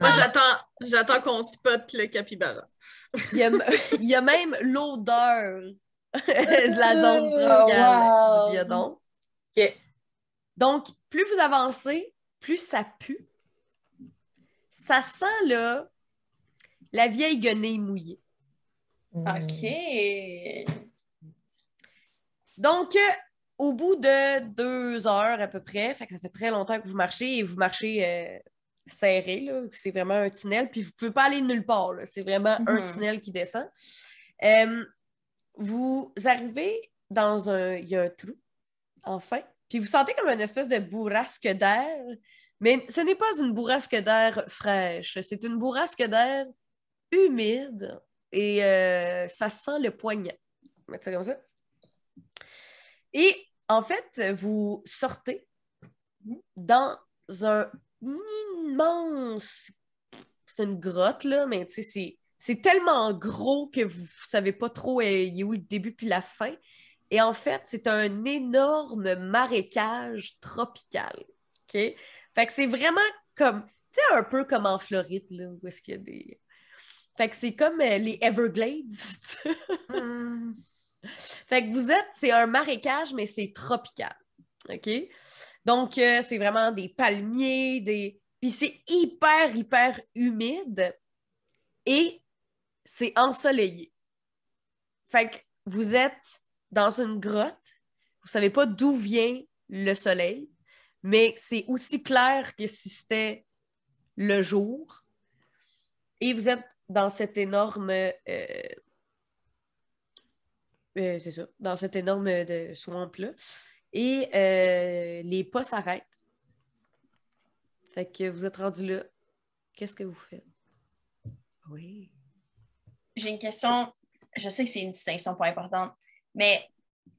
Moi, j'attends, j'attends qu'on spot le capybara. Il y a, il y a même l'odeur de la zone Oh, tropicale wow. du biodôme. OK. Donc, plus vous avancez, plus ça pue. Ça sent là la vieille guenille mouillée. OK. Donc, euh, au bout de deux heures à peu près, fait que ça fait très longtemps que vous marchez et vous marchez euh, serré, c'est vraiment un tunnel, puis vous ne pouvez pas aller nulle part, c'est vraiment un Mhm. tunnel qui descend. Euh, vous arrivez dans un... Il y a un trou, enfin, puis vous sentez comme une espèce de bourrasque d'air, mais ce n'est pas une bourrasque d'air fraîche, c'est une bourrasque d'air humide et euh, ça sent le poignant. On va mettre ça comme ça. Et en fait, vous sortez dans un immense. C'est une grotte, là, mais tu sais, c'est- tellement gros que vous ne savez pas trop euh, il est où le début puis la fin. Et en fait, c'est un énorme marécage tropical. OK? Fait que c'est vraiment comme. Tu sais, un peu comme en Floride, là, où est-ce qu'il y a des. Fait que c'est comme euh, les Everglades. [laughs] Hmm. Fait que vous êtes, c'est un marécage, mais c'est tropical. OK? Donc, euh, c'est vraiment des palmiers, des. Puis c'est hyper, hyper humide et c'est ensoleillé. Fait que vous êtes dans une grotte, vous savez pas d'où vient le soleil, mais c'est aussi clair que si c'était le jour. Et vous êtes dans cette énorme. euh, euh, c'est ça, dans cette énorme euh, de swamp-là. Et euh, les pas s'arrêtent. Fait que vous êtes rendu là. Qu'est-ce que vous faites? Oui. J'ai une question. Je sais que c'est une distinction pas importante, mais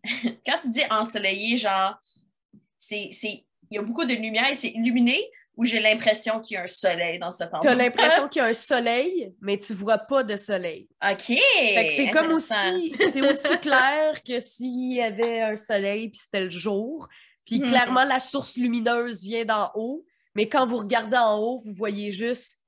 [laughs] quand tu dis ensoleillé, genre, c'est, c'est, il y a beaucoup de lumière et c'est illuminé ou j'ai l'impression qu'il y a un soleil dans cet Tu as endroit? l'impression qu'il y a un soleil, mais tu vois pas de soleil. OK. C'est comme aussi, c'est aussi [laughs] clair que s'il y avait un soleil puis c'était le jour. Puis Mhm. clairement, la source lumineuse vient d'en haut, mais quand vous regardez en haut, vous voyez juste,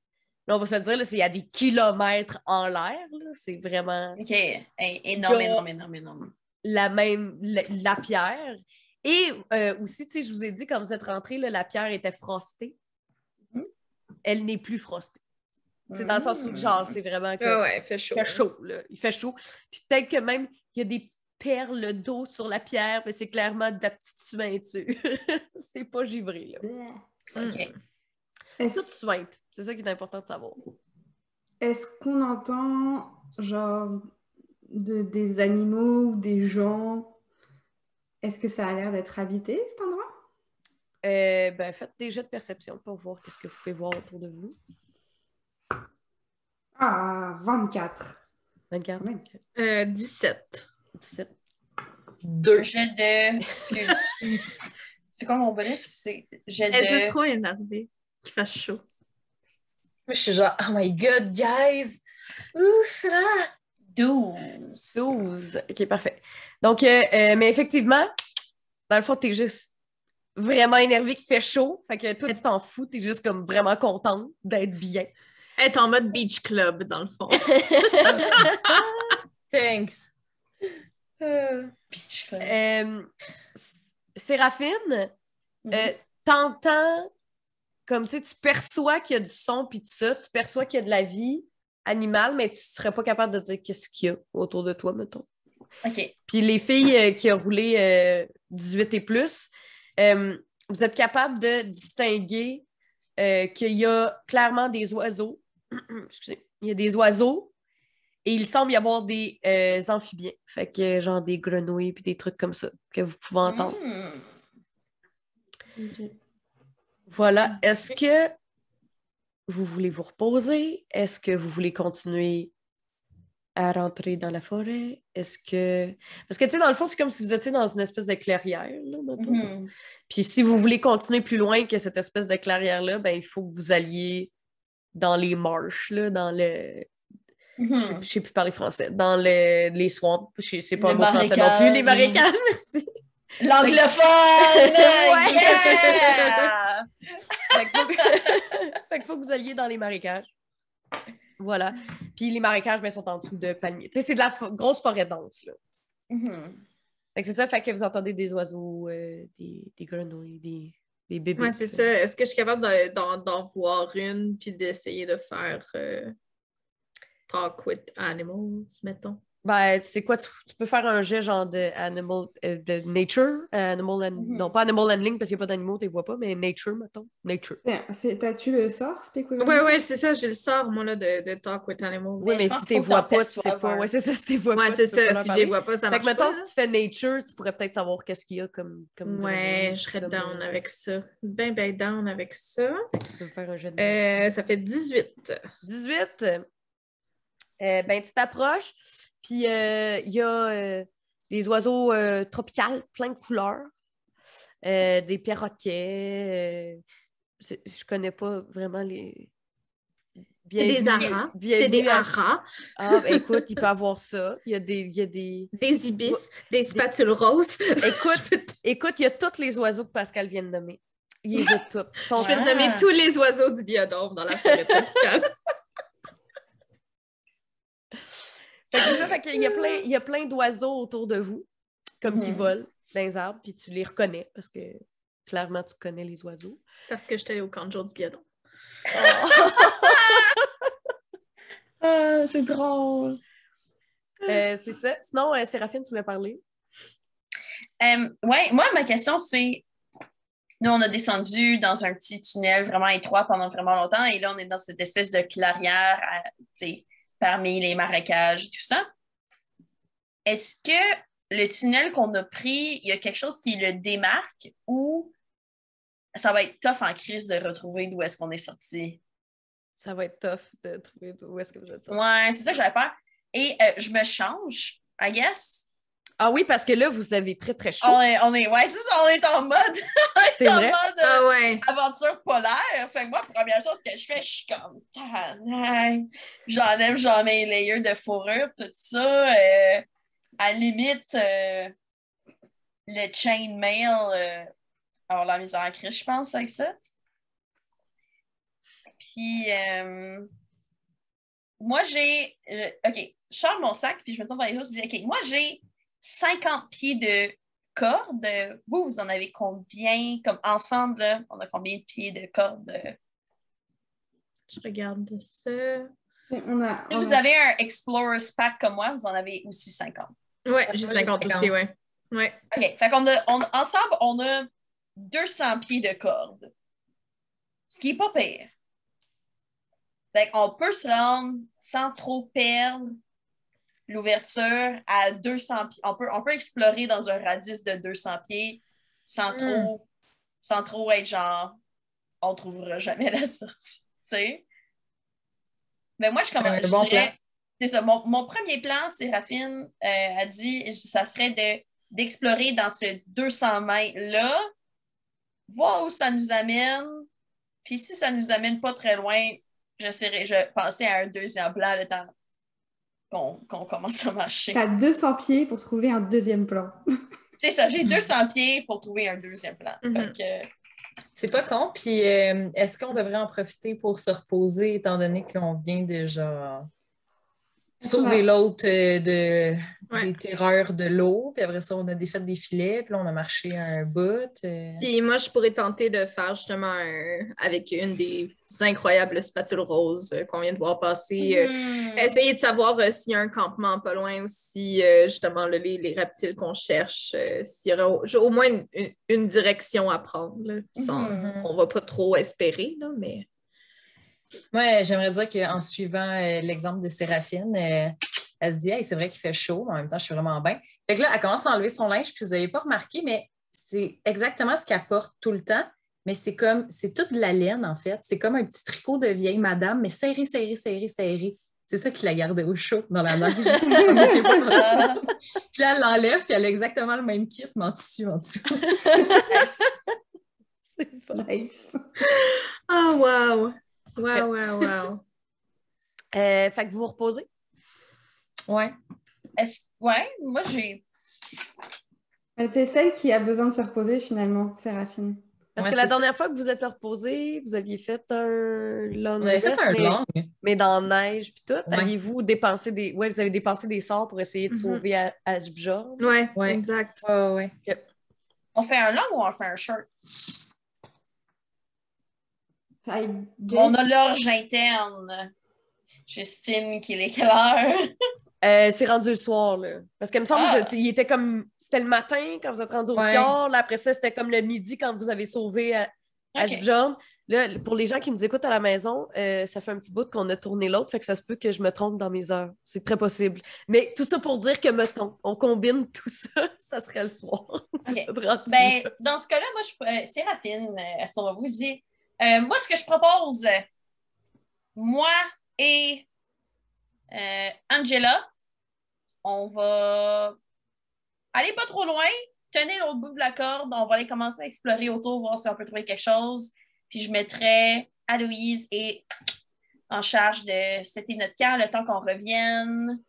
là, on va se le dire, là, c'est il y a des kilomètres en l'air. C'est vraiment OK. Énorme, énorme, énorme, énorme. la même, la, la pierre. Et euh, aussi, tu sais, je vous ai dit, quand vous êtes rentrés, là, la pierre était frostée. Elle n'est plus frostée. C'est dans le sens où, genre, c'est vraiment que... Ah ouais, il fait chaud. Il fait chaud, là. Il fait chaud. Puis peut-être que même, il y a des petites perles d'eau sur la pierre, mais c'est clairement de la petite suinture. [laughs] c'est pas givré, là. OK. Est-ce Toute suinte. C'est ça qui est important de savoir. est-ce qu'on entend, genre, de, des animaux ou des gens? Est-ce que ça a l'air d'être habité, cet endroit? Euh, ben, faites des jets de perception pour voir qu'est-ce que vous pouvez voir autour de vous. Ah, 24. 24, Quand même. Euh, 17. 17. Deux. Jet de. Excuse. [laughs] C'est quoi mon bonus? C'est jet Elle est juste de. trop énervée qu'il fasse chaud. Moi, je suis genre, oh my god, guys! Ouf! Ah! 12. 12. OK, parfait. Donc, euh, euh, mais effectivement, dans le fond, t'es juste vraiment énervé qu'il fait chaud. Fait que toi, tu t'en fous. T'es juste comme vraiment contente d'être bien. Elle est en mode beach club, dans le fond. [laughs] Thanks! Bitch, quoi. Euh, Séraphine, Mhm. euh, t'entends, comme tu sais, tu perçois qu'il y a du son puis tout ça, tu perçois qu'il y a de la vie animale, mais tu serais pas capable de dire qu'est-ce qu'il y a autour de toi, mettons. OK. Puis les filles euh, qui ont roulé euh, 18 et plus, euh, vous êtes capable de distinguer euh, qu'il y a clairement des oiseaux. [clears throat] Excusez. Il y a des oiseaux et il semble y avoir des euh, amphibiens. Fait que genre des grenouilles puis des trucs comme ça que vous pouvez entendre. Hmm. Voilà. Est-ce que vous voulez vous reposer? Est-ce que vous voulez continuer à rentrer dans la forêt? Est-ce que. Parce que, tu sais, dans le fond, c'est comme si vous étiez dans une espèce de clairière, là. Mhm. Puis si vous voulez continuer plus loin que cette espèce de clairière-là, ben, il faut que vous alliez dans les marches, là, dans le. Je Mhm. sais- je sais plus parler français. Dans le- les swamps. Je sais- pas Le un mot français non plus. Les marécage. marécages, [laughs] merci. L'anglophone! Ouais. Yeah! [laughs] fait [laughs] faut que vous alliez dans les marécages. Voilà. Puis les marécages, ben, sont en dessous de palmiers. Tu sais, c'est de la fo- grosse forêt dense, là. Mhm. Fait que c'est ça, fait que vous entendez des oiseaux, euh, des, des grenouilles, des, des bébés. Ouais, c'est ça. Est-ce que je suis capable de- d'en d'en voir une puis d'essayer de faire euh, talk with animals, mettons? Ben, tu sais quoi, tu, tu peux faire un jet genre de animal, euh, de nature, animal and- Mhm. non pas animal handling parce qu'il n'y a pas d'animaux, tu les vois pas, mais nature, mettons. Nature. C'est- T'as-tu le sort, Speak with Ouais, ouais, c'est ça, j'ai le sort, moi, là, de, de talk with animals. Oui, mais si tu faut vois que pas, tu sais pas. Ouais, c'est ça, si tu vois Ouais, pas. c'est peux pas ça, si je les vois pas, ça Fait que marche mettons, pas, si tu fais nature, tu pourrais peut-être savoir qu'est-ce qu'il y a comme. comme Ouais, je serais comme, down euh, avec ça. Ben, ben down avec ça. Tu peux me faire un jet de Euh, ça fait 18. 18. euh, ben, tu t'approches, puis euh, il y a euh, des oiseaux euh, tropicales, plein de couleurs, des perroquets. je connais pas vraiment les. C'est des haras. C'est des haras, Ah, ben écoute, il peut avoir ça. Il y a des. Il y a des... des ibis, des spatules roses. [laughs] Écoute, écoute, il y a tous les oiseaux que Pascal vient de nommer. Il les a tous. Sont Je vais te nommer tous les oiseaux du biodôme dans la forêt tropicale. [laughs] Fait que c'est ça, fait qu'il y a plein, [laughs] il y a plein d'oiseaux autour de vous, comme qui Mhm. volent dans les arbres, puis tu les reconnais parce que clairement tu connais les oiseaux. Parce que j'étais allée au camp de jour du biodôme. [laughs] Ah, c'est drôle. Euh, c'est ça. Sinon, euh, Séraphine, tu voulais parler? Euh, ouais, moi, ma question, c'est. Nous, on a descendu dans un petit tunnel vraiment étroit pendant vraiment longtemps, et là, on est dans cette espèce de clairière à- tu sais, parmi les marécages et tout ça. Est-ce que le tunnel qu'on a pris, il y a quelque chose qui le démarque ou ça va être tough en crise de retrouver d'où est-ce qu'on est sorti? Ça va être tough de trouver où est-ce que vous êtes sortis. Ouais, c'est ça que j'avais peur. Et euh, je me change, I guess. Ah oui, parce que là, vous avez très, très chaud. On est, on est, ouais, c'est ça, on est en mode, [laughs] on est C'est en vrai? mode euh, Ah ouais. aventure polaire. Fait que moi, première chose que je fais, je suis comme, j'enlève genre mes layers de fourrure, tout ça. euh, à la limite, euh, le chainmail, euh, avoir la misère à crise, je pense, avec ça. Puis, euh, moi, j'ai. euh, OK, je sors mon sac, puis je me tourne vers les autres, je dis, OK, moi, j'ai 50 pieds de corde. Vous, vous en avez combien? Comme ensemble, là, on a combien de pieds de corde? Je regarde ça. On a, Si vous avez un Explorer's Pack comme moi, vous en avez aussi 50. Ouais, j'ai Moi, j'ai 50 aussi, 50. ouais. Ouais. OK. Fait qu'on a, on- ensemble, on a 200 pieds de corde. Ce qui est pas pire. Fait qu'on peut se rendre sans trop perdre l'ouverture à 200 pieds. On peut, on peut explorer dans un radius de 200 pieds sans Hmm. trop, sans trop être genre, on trouvera jamais [laughs] la sortie. Tu sais? Mais moi, je commence. Un je bon dirais- plan. c'est ça. Mon, mon premier plan, Séraphine euh, a dit, ça serait de, d'explorer dans ce 200 mètres-là, voir où ça nous amène. Puis si ça nous amène pas très loin, j'essaierai, je vais penser à un deuxième plan le temps qu'on, commence à marcher. T'as 200 pieds pour trouver un deuxième plan. [laughs] C'est ça, j'ai 200 pieds pour trouver un deuxième plan. Mhm. Que, C'est pas con. Puis euh, est-ce qu'on devrait en profiter pour se reposer étant donné qu'on vient de genre sauver l'autre euh, de Ouais. des terreurs de l'eau, puis après ça, on a défait des filets, puis là, on a marché un bout. euh. Puis moi, je pourrais tenter de faire justement un- avec une des incroyables spatules roses euh, qu'on vient de voir passer. hmm. Essayer de savoir s'il y a un campement pas loin ou si justement les, les reptiles qu'on cherche, s'il y aurait au, moins une, direction à prendre. là, sans- Mhm. On va pas trop espérer, là, mais. Moi, j'aimerais dire qu'en suivant euh, l'exemple de Séraphine, euh, elle se dit Hey, c'est vrai qu'il fait chaud, mais en même temps, je suis vraiment bien. Fait que là, elle commence à enlever son linge, puis vous n'avez pas remarqué, mais c'est exactement ce qu'elle porte tout le temps. Mais c'est comme, c'est toute de la laine, en fait. C'est comme un petit tricot de vieille madame, mais serré, serré, serré, serré. C'est ça qui la gardait au chaud dans la neige. [laughs] [laughs] Puis là, elle l'enlève, puis elle a exactement le même kit, mais en tissu en dessous. [laughs] Nice. Oh, wow! Wow, wow, [laughs] wow! Euh, fait que vous vous reposez? Ouais. est-ce- ouais, moi j'ai. Mais C'est celle qui a besoin de se reposer finalement, Séraphine. Parce Ouais, que la ça. dernière fois que vous êtes reposé, vous aviez fait un long On avait fait un mais, long. mais dans la neige puis tout. Ouais. Aviez-vous dépensé des. Ouais, vous avez dépensé des sorts pour essayer de Mhm. sauver à, Ashbjorn. Ouais, Ouais. exact. Ouais, ouais. On fait un long ou on fait un short? I guess- On a l'orge interne. J'estime qu'il est quelle heure? Euh, c'est rendu le soir, là. Parce que, me semble, Ah. il était comme. C'était le matin quand vous êtes rendu au Ouais. fjord. Là, après ça, c'était comme le midi quand vous avez sauvé à. Là, pour les gens qui nous écoutent à la maison, euh, ça fait un petit bout qu'on a tourné l'autre, fait que ça se peut que je me trompe dans mes heures. C'est très possible. Mais tout ça pour dire que, mettons, on combine [laughs] tout ça, ça serait le soir. [laughs] Rendu Ben, dans ce cas-là, moi, je, euh, Séraphine, euh, est-ce qu'on va vous dire? Euh, moi, ce que je propose, moi et euh, Angela, on va aller pas trop loin, tenir l'autre bout de la corde, on va aller commencer à explorer autour, voir si on peut trouver quelque chose. Puis je mettrai Aloïse et en charge de c'était notre camp le temps qu'on revienne.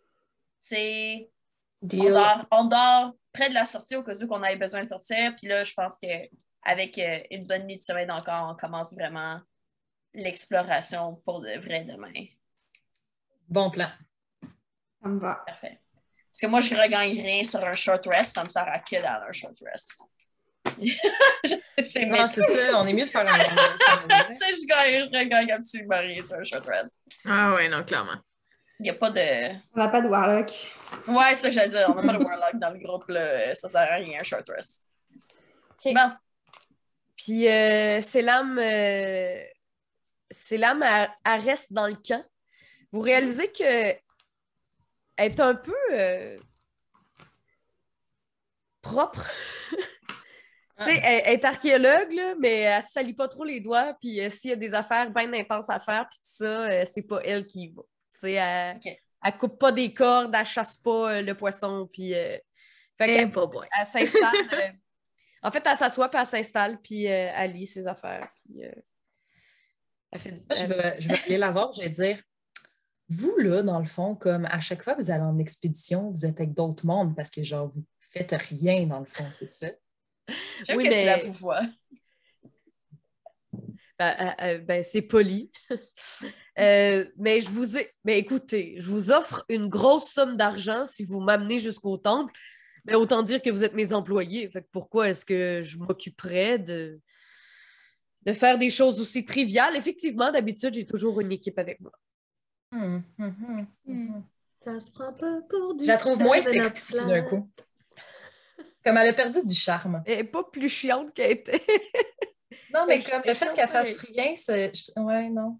C'est on dort, on dort près de la sortie au cas où qu'on ait besoin de sortir. Puis là, je pense qu'avec une bonne nuit de sommeil corps, on commence vraiment l'exploration pour de vrai demain. Bon plan. Ça me va. Parfait. Parce que moi, je regagne rien sur un short rest, ça me sert à que dans un short rest. [laughs] c'est Non, c'est ça. On est mieux de faire un. [laughs] Tu sais, je gagne, je regagne absolument rien sur un short rest. Ah ouais, non, clairement. Il n'y a pas de. On n'a pas de Warlock. Ouais, c'est ça que j'allais dire. On n'a pas de Warlock dans le groupe, là. Ça sert à rien, un short rest. Ok. Bon. Puis euh, Selam, euh, Selam, elle, elle reste dans le camp. Vous réalisez que elle est un peu euh, propre. [laughs] Sais, elle, elle est archéologue, là, mais elle ne salit pas trop les doigts. Puis euh, s'il y a des affaires bien intenses à faire, puis tout ça, euh, c'est pas elle qui y va. Elle, Ok. elle coupe pas des cordes, elle chasse pas le poisson. Puis, fait Eh, qu'elle- pas boy. elle s'installe. [laughs] en fait, elle s'assoit, puis elle s'installe, puis euh, elle lit ses affaires. Puis, euh, elle fait- Moi, je vais, je vais aller la voir, je vais dire Vous, là, dans le fond, comme à chaque fois que vous allez en expédition, vous êtes avec d'autres mondes parce que, genre, vous faites rien, dans le fond, c'est ça. Oui, que mais- tu la vous vois. Ben, euh, euh, ben, c'est poli. [laughs] Euh, mais je vous ai. Mais écoutez, je vous offre une grosse somme d'argent si vous m'amenez jusqu'au temple. Mais autant dire que vous êtes mes employés. Fait que pourquoi est-ce que je m'occuperais de... de faire des choses aussi triviales? Effectivement, d'habitude, j'ai toujours une équipe avec moi. Hum, hum. Ça se prend pas pour du Je la trouve moins sexy d'un coup. Comme elle a perdu du charme. Elle est pas plus chiante qu'elle était. Non, mais comme le fait qu'elle fasse rien, c'est. Ouais, non.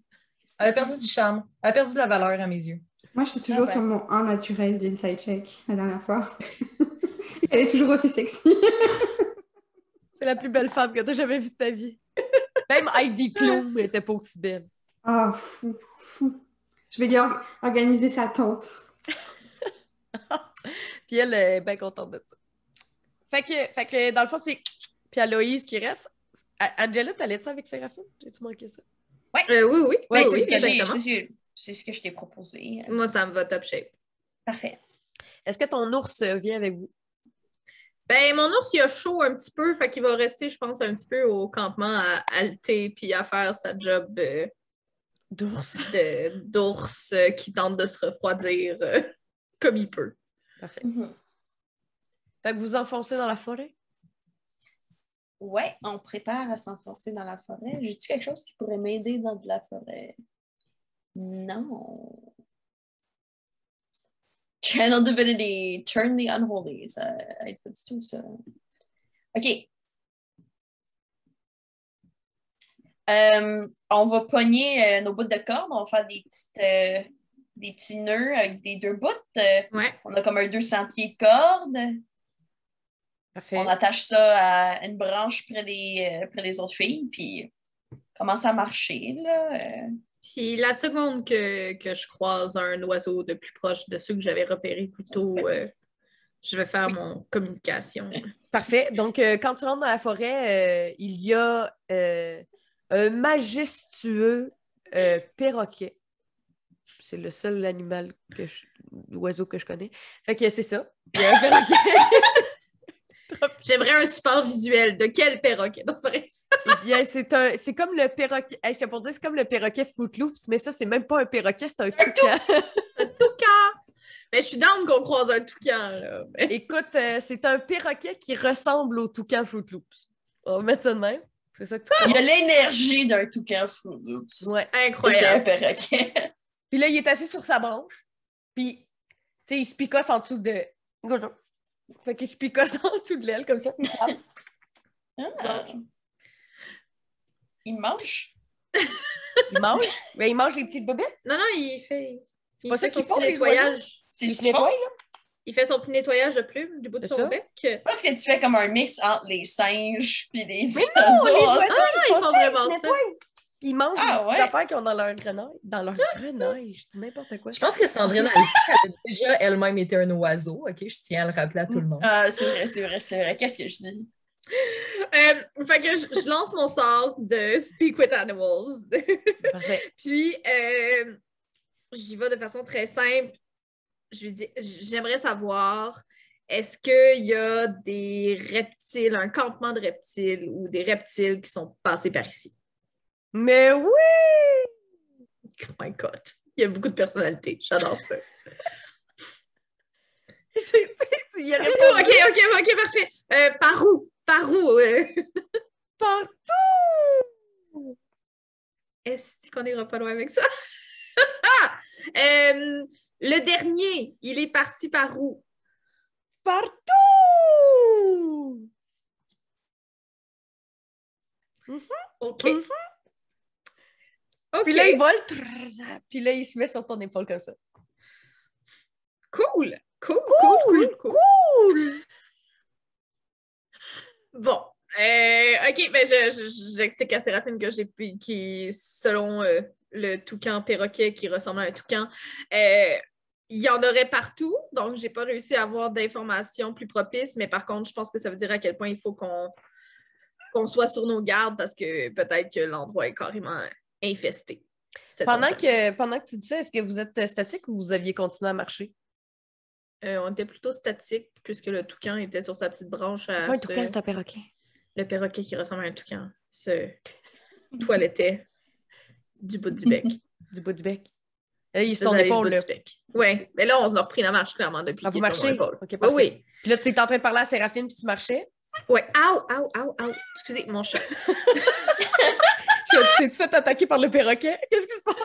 Elle a perdu du charme. Elle a perdu de la valeur à mes yeux. Moi, je suis toujours Ah ouais. sur mon 1 naturel d'Inside Check la dernière fois. [laughs] Elle est toujours aussi sexy. [laughs] C'est la plus belle femme que t'as jamais vue de ta vie. Même Heidi Klum était pas aussi belle. Ah, fou, fou. Je vais lui or- organiser sa tente. [laughs] Puis elle est bien contente de ça. Fait que, fait que dans le fond, c'est puis Aloïse qui reste. Angela, t'allais-tu avec Séraphine? J'ai-tu manqué ça? Euh, oui, oui. Ouais, Ben, oui, c'est ce que j'ai- exactement. c'est ce- c'est ce que je t'ai proposé. Moi, ça me va top shape. Parfait. Est-ce que ton ours vient avec vous? Ben, mon ours, il a chaud un petit peu, fait qu'il va rester, je pense, un petit peu au campement à halter puis à faire sa job euh, D'ours. d'ours euh, qui tente de se refroidir euh, comme il peut. Parfait. Mhm. Fait que vous enfoncez dans la forêt? Ouais, on prépare à s'enfoncer dans la forêt. J'ai-tu quelque chose qui pourrait m'aider dans de la forêt? Non. Channel Divinity, Turn the Unholy. Ça du tout, ça. OK. Euh, on va pogner euh, nos bouts de corde. On va faire des, petites, euh, des petits nœuds avec des deux bouts. Ouais. on a comme un 200 pieds de corde. Parfait. On attache ça à une branche près des, près des autres filles, puis commence à marcher. Là. Puis la seconde que, que je croise un oiseau de plus proche de ceux que j'avais repérés plus tôt, euh, je vais faire mon communication. Parfait. Donc, euh, quand tu rentres dans la forêt, euh, il y a un majestueux perroquet. C'est le seul animal que je... oiseau que je connais. Fait que c'est ça. Il y a un perroquet. [laughs] J'aimerais un support visuel. De quel perroquet? Non, c'est vrai. Eh bien, c'est un, c'est comme le perroquet. Hey, je te pour dire, c'est comme le perroquet Footloops, mais ça, c'est même pas un perroquet, c'est un toucan. Un toucan! Mais [laughs] je suis down qu'on croise un toucan, là. Mais- Écoute, euh, c'est un perroquet qui ressemble au toucan Footloops. On va mettre ça de même. C'est ça que tu Il y a l'énergie d'un toucan Fruit Loops. Ouais. Et C'est un Incroyable. [laughs] perroquet. Puis là, il est assis sur sa branche. Puis, tu sais, il se picosse en dessous de. Fait qu'il se picosse [laughs] en dessous de l'aile, comme ça. puis il. Ah. Il mange? [laughs] Il mange? Mais il mange les petites bobettes? Non, non, il fait, il pas fait ça son font, petit les nettoyage. C'est se nettoie, là? Il fait son petit nettoyage de plumes du bout de C'est son ça. bec. Je pense que tu fais comme un mix entre les singes puis les Mais non, les Ah, ils font vraiment ça. ils mangent Ah, les ouais. affaires qu'ils ont dans leur grenaille. Dans leur grenaille, je dis n'importe quoi. Je pense que Sandrine a déjà elle-même été un oiseau. OK, je tiens à le rappeler à tout le monde. Ah, c'est vrai, c'est vrai, c'est vrai. Qu'est-ce que je dis? Euh, fait que je, je lance mon sort de Speak with Animals. Parfait. [laughs] Puis, euh, j'y vais de façon très simple. Je lui dis, j'aimerais savoir, est-ce qu'il y a des reptiles, un campement de reptiles ou des reptiles qui sont passés par ici? Mais oui! Oh my God! Il y a beaucoup de personnalités. J'adore ça. [laughs] C'est tout. OK, OK, OK, parfait. Euh, par où? Par où? euh? [laughs] partout! Est-ce qu'on ira pas loin avec ça? [laughs] Euh, le dernier, il est parti par où? Partout! OK. Mhm. OK. Puis là, il vole. trrr, Puis là, il se met sur ton épaule comme ça. Cool. Cool, cool, cool, cool. Cool! Bon. Euh, OK, ben je- je- j'explique à Séraphine que j'ai pu- qui, selon euh, le toucan perroquet qui ressemble à un toucan, euh, il y en aurait partout, donc j'ai pas réussi à avoir d'informations plus propices, mais par contre, je pense que ça veut dire à quel point il faut qu'on qu'on soit sur nos gardes parce que peut-être que l'endroit est carrément infesté. Pendant que, pendant que tu dis ça, est-ce que vous êtes statique ou vous aviez continué à marcher? Euh, on était plutôt statique puisque le toucan était sur sa petite branche à Pas un se- toucan, c'est un perroquet. le perroquet qui ressemble à un toucan se [laughs] toilettait du bout du bec. [laughs] Du bout du bec. Là, il Il est sur ton faisait aller épaule, du là. bout du bec. Ouais, mais là, on a repris la marche clairement depuis Ah, vous qu'il est sur mon marchez? épaule. Ok, Oui, oui. Puis là, tu étais en train de parler à Séraphine, puis tu marchais? Ouais, au, au, au, au. Excusez, mon chat. [laughs] Tu t'es-tu fait attaquer par le perroquet? Qu'est-ce qui se passe?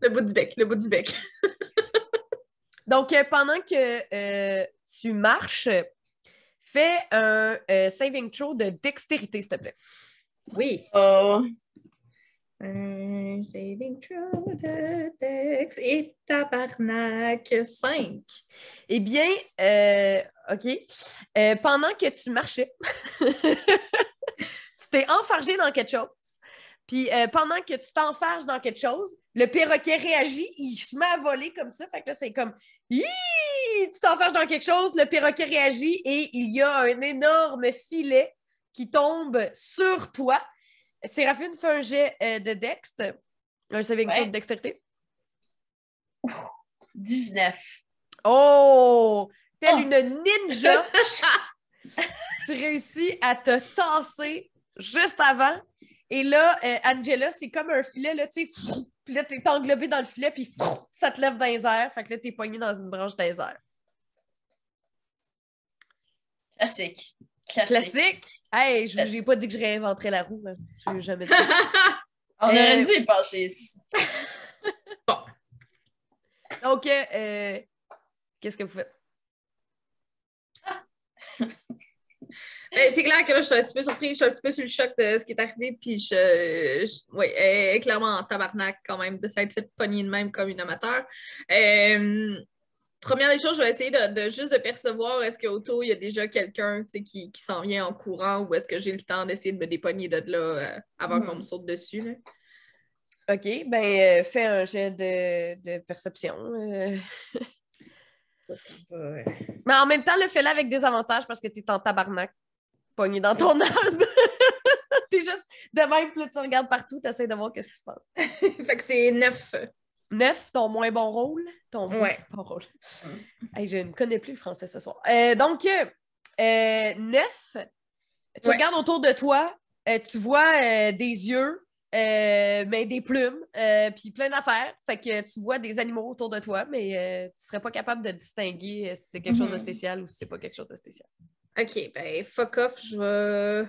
Le bout du bec, le bout du bec. Donc, euh, pendant que euh, tu marches, fais un euh, saving throw de dextérité, s'il te plaît. Oui. Oh. Un saving throw de Dex et tabarnak 5. Eh bien, euh, OK. Euh, pendant que tu marchais, [laughs] tu t'es enfargé dans quelque chose. Puis euh, pendant que tu t'enfarges dans quelque chose, le perroquet réagit, il se met à voler comme ça. Fait que là, c'est comme! Tu t'enfarges dans quelque chose, le perroquet réagit et il y a un énorme filet qui tombe sur toi. Séraphine fait un jet euh, de dex, un saving Ouais. de dextérité. 19. Oh! Telle Oh. une ninja, [laughs] tu réussis à te tasser juste avant. Et là, euh, Angela, c'est comme un filet, là, tu sais. Puis là, t'es englobé dans le filet, puis ça te lève dans les airs. Fait que là, t'es poigné dans une branche dans les airs. Classique. Classique. Classique. Hey, je j'ai pas dit que je réinventerais la roue. là. Je l'ai jamais dit. [laughs] On aurait Euh, dû y penser. [laughs] Donc, euh, euh, qu'est-ce que vous faites? [laughs] Euh, c'est clair que là, je suis un petit peu surprise, je suis un petit peu sur le choc de ce qui est arrivé, puis je. je- oui, elle est clairement en tabarnak quand même de s'être fait pogner de même comme une amateur. Euh, première des choses, je vais essayer de, de juste de percevoir est-ce qu'autour, il y a déjà quelqu'un tu qui, qui s'en vient en courant ou est-ce que j'ai le temps d'essayer de me dépogner de là euh, avant Hmm. qu'on me saute dessus. Là? OK, ben, euh, fais un jet de, de perception. euh. [laughs] Mais en même temps, le fais-le avec des avantages parce que t'es en tabarnak, pogné dans ton arbre. [laughs] t'es juste de même, puis là, tu regardes partout, t'essaies de voir qu'est-ce qui se passe. [laughs] fait que c'est neuf. Neuf, ton moins bon rôle. Ton moins bon rôle. [laughs] Hey, je ne connais plus le français ce soir. Euh, donc, euh, neuf, tu Ouais. regardes autour de toi, euh, tu vois des yeux, mais des plumes, puis plein d'affaires. Fait que tu vois des animaux autour de toi, mais tu serais pas capable de distinguer si c'est quelque chose de Mhm. spécial ou si c'est pas quelque chose de spécial. Ok, ben fuck off, je vais.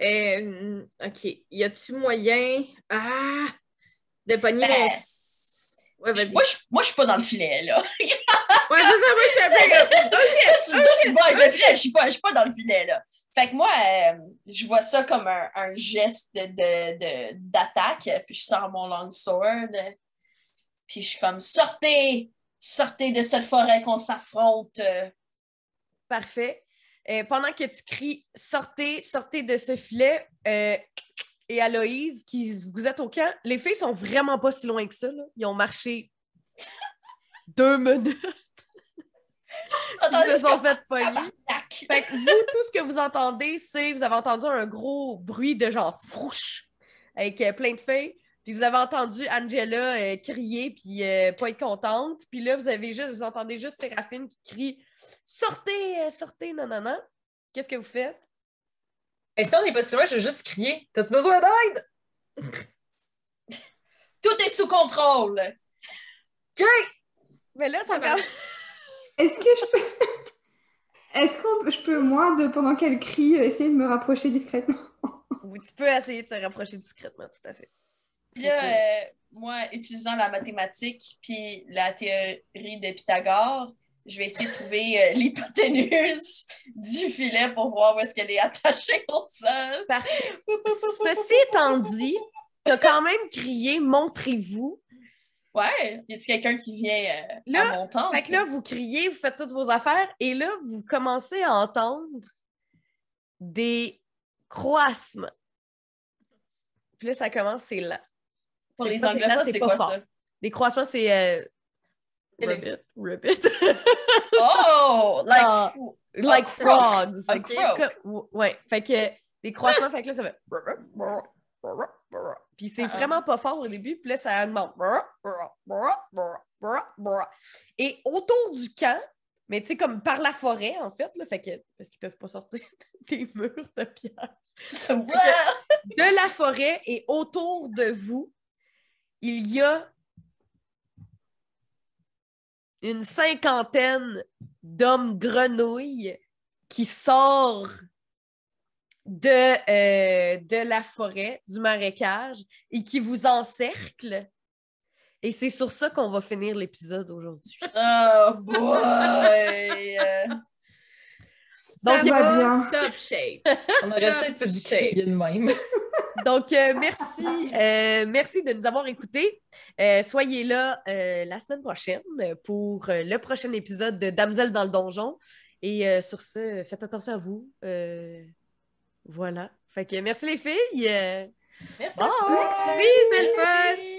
Euh, ok, y a-tu moyen ah, de pogner Ben, mon. Ouais. Moi, je moi, je suis pas dans le filet, là. [laughs] Ouais, c'est ça, moi, je suis un peu. [laughs] Oh shit! je suis pas, je suis pas dans le filet, là. Fait que moi, euh, je vois ça comme un, un geste de- d'attaque, puis je sors mon longsword, puis je suis comme, sortez! Sortez de cette forêt qu'on s'affronte. Parfait. Euh, pendant que tu cries sortez, sortez de ce filet, euh, et Aloïse, qui vous êtes au camp, les filles sont vraiment pas si loin que ça. là. Ils ont marché deux minutes. [laughs] Ils se sont fait pogner. Fait que vous, tout ce que vous entendez, c'est vous avez entendu un gros bruit de genre frouche avec euh, plein de feuilles. Puis vous avez entendu Angela euh, crier puis euh, pas être contente. Puis là, vous avez juste, vous entendez juste Séraphine qui crie Sortez, euh, sortez, non, non, non. Qu'est-ce que vous faites? Et si on n'est pas si loin, je vais juste crier. T'as-tu besoin d'aide? [laughs] Tout est sous contrôle. Mais là, ça va. [laughs] Est-ce que je peux. [laughs] Est-ce que je peux, moi, de, pendant qu'elle crie, essayer de me rapprocher discrètement? Oui, tu peux essayer de te rapprocher discrètement, tout à fait. Puis là, euh, moi, utilisant la mathématique puis la théorie de Pythagore, je vais essayer de trouver euh, [laughs] l'hypoténuse du filet pour voir où est-ce qu'elle est attachée au sol. Parfait. [laughs] Ceci étant dit, tu as quand même crié Montrez-vous. Ouais, y a-t-il quelqu'un qui vient euh, Là, à mon temps? Fait que là, vous criez, vous faites toutes vos affaires, et là, vous commencez à entendre des croassements. Puis là, ça commence, c'est là. Pour les anglophones, c'est quoi fort. ça? Des croissements, c'est. Euh... Repeat, repeat. [laughs] Oh! Like, Ah. like frogs. Comme- Ouais. Fait que des croissements, fait que là, ça fait. [laughs] Puis c'est Ah. vraiment pas fort au début, puis là, ça augmente. Et autour du camp, mais tu sais, comme par la forêt, en fait, là, fait que, parce qu'ils peuvent pas sortir [laughs] des murs de pierre. De la forêt et autour de vous, il y a une cinquantaine d'hommes grenouilles qui sort de, euh, de la forêt, du marécage, et qui vous encercle. Et c'est sur ça qu'on va finir l'épisode aujourd'hui. Oh boy! Donc, Ça va bien. Top shape. [laughs] On aurait peut-être pu crier de même. [laughs] Donc, euh, merci. euh, merci de nous avoir écoutés. Euh, soyez là euh, la semaine prochaine pour euh, le prochain épisode de Damsel dans le donjon. Et euh, sur ce, faites attention à vous. Euh, voilà. Fait que merci les filles. Euh, Merci. bye! Merci, c'est le fun.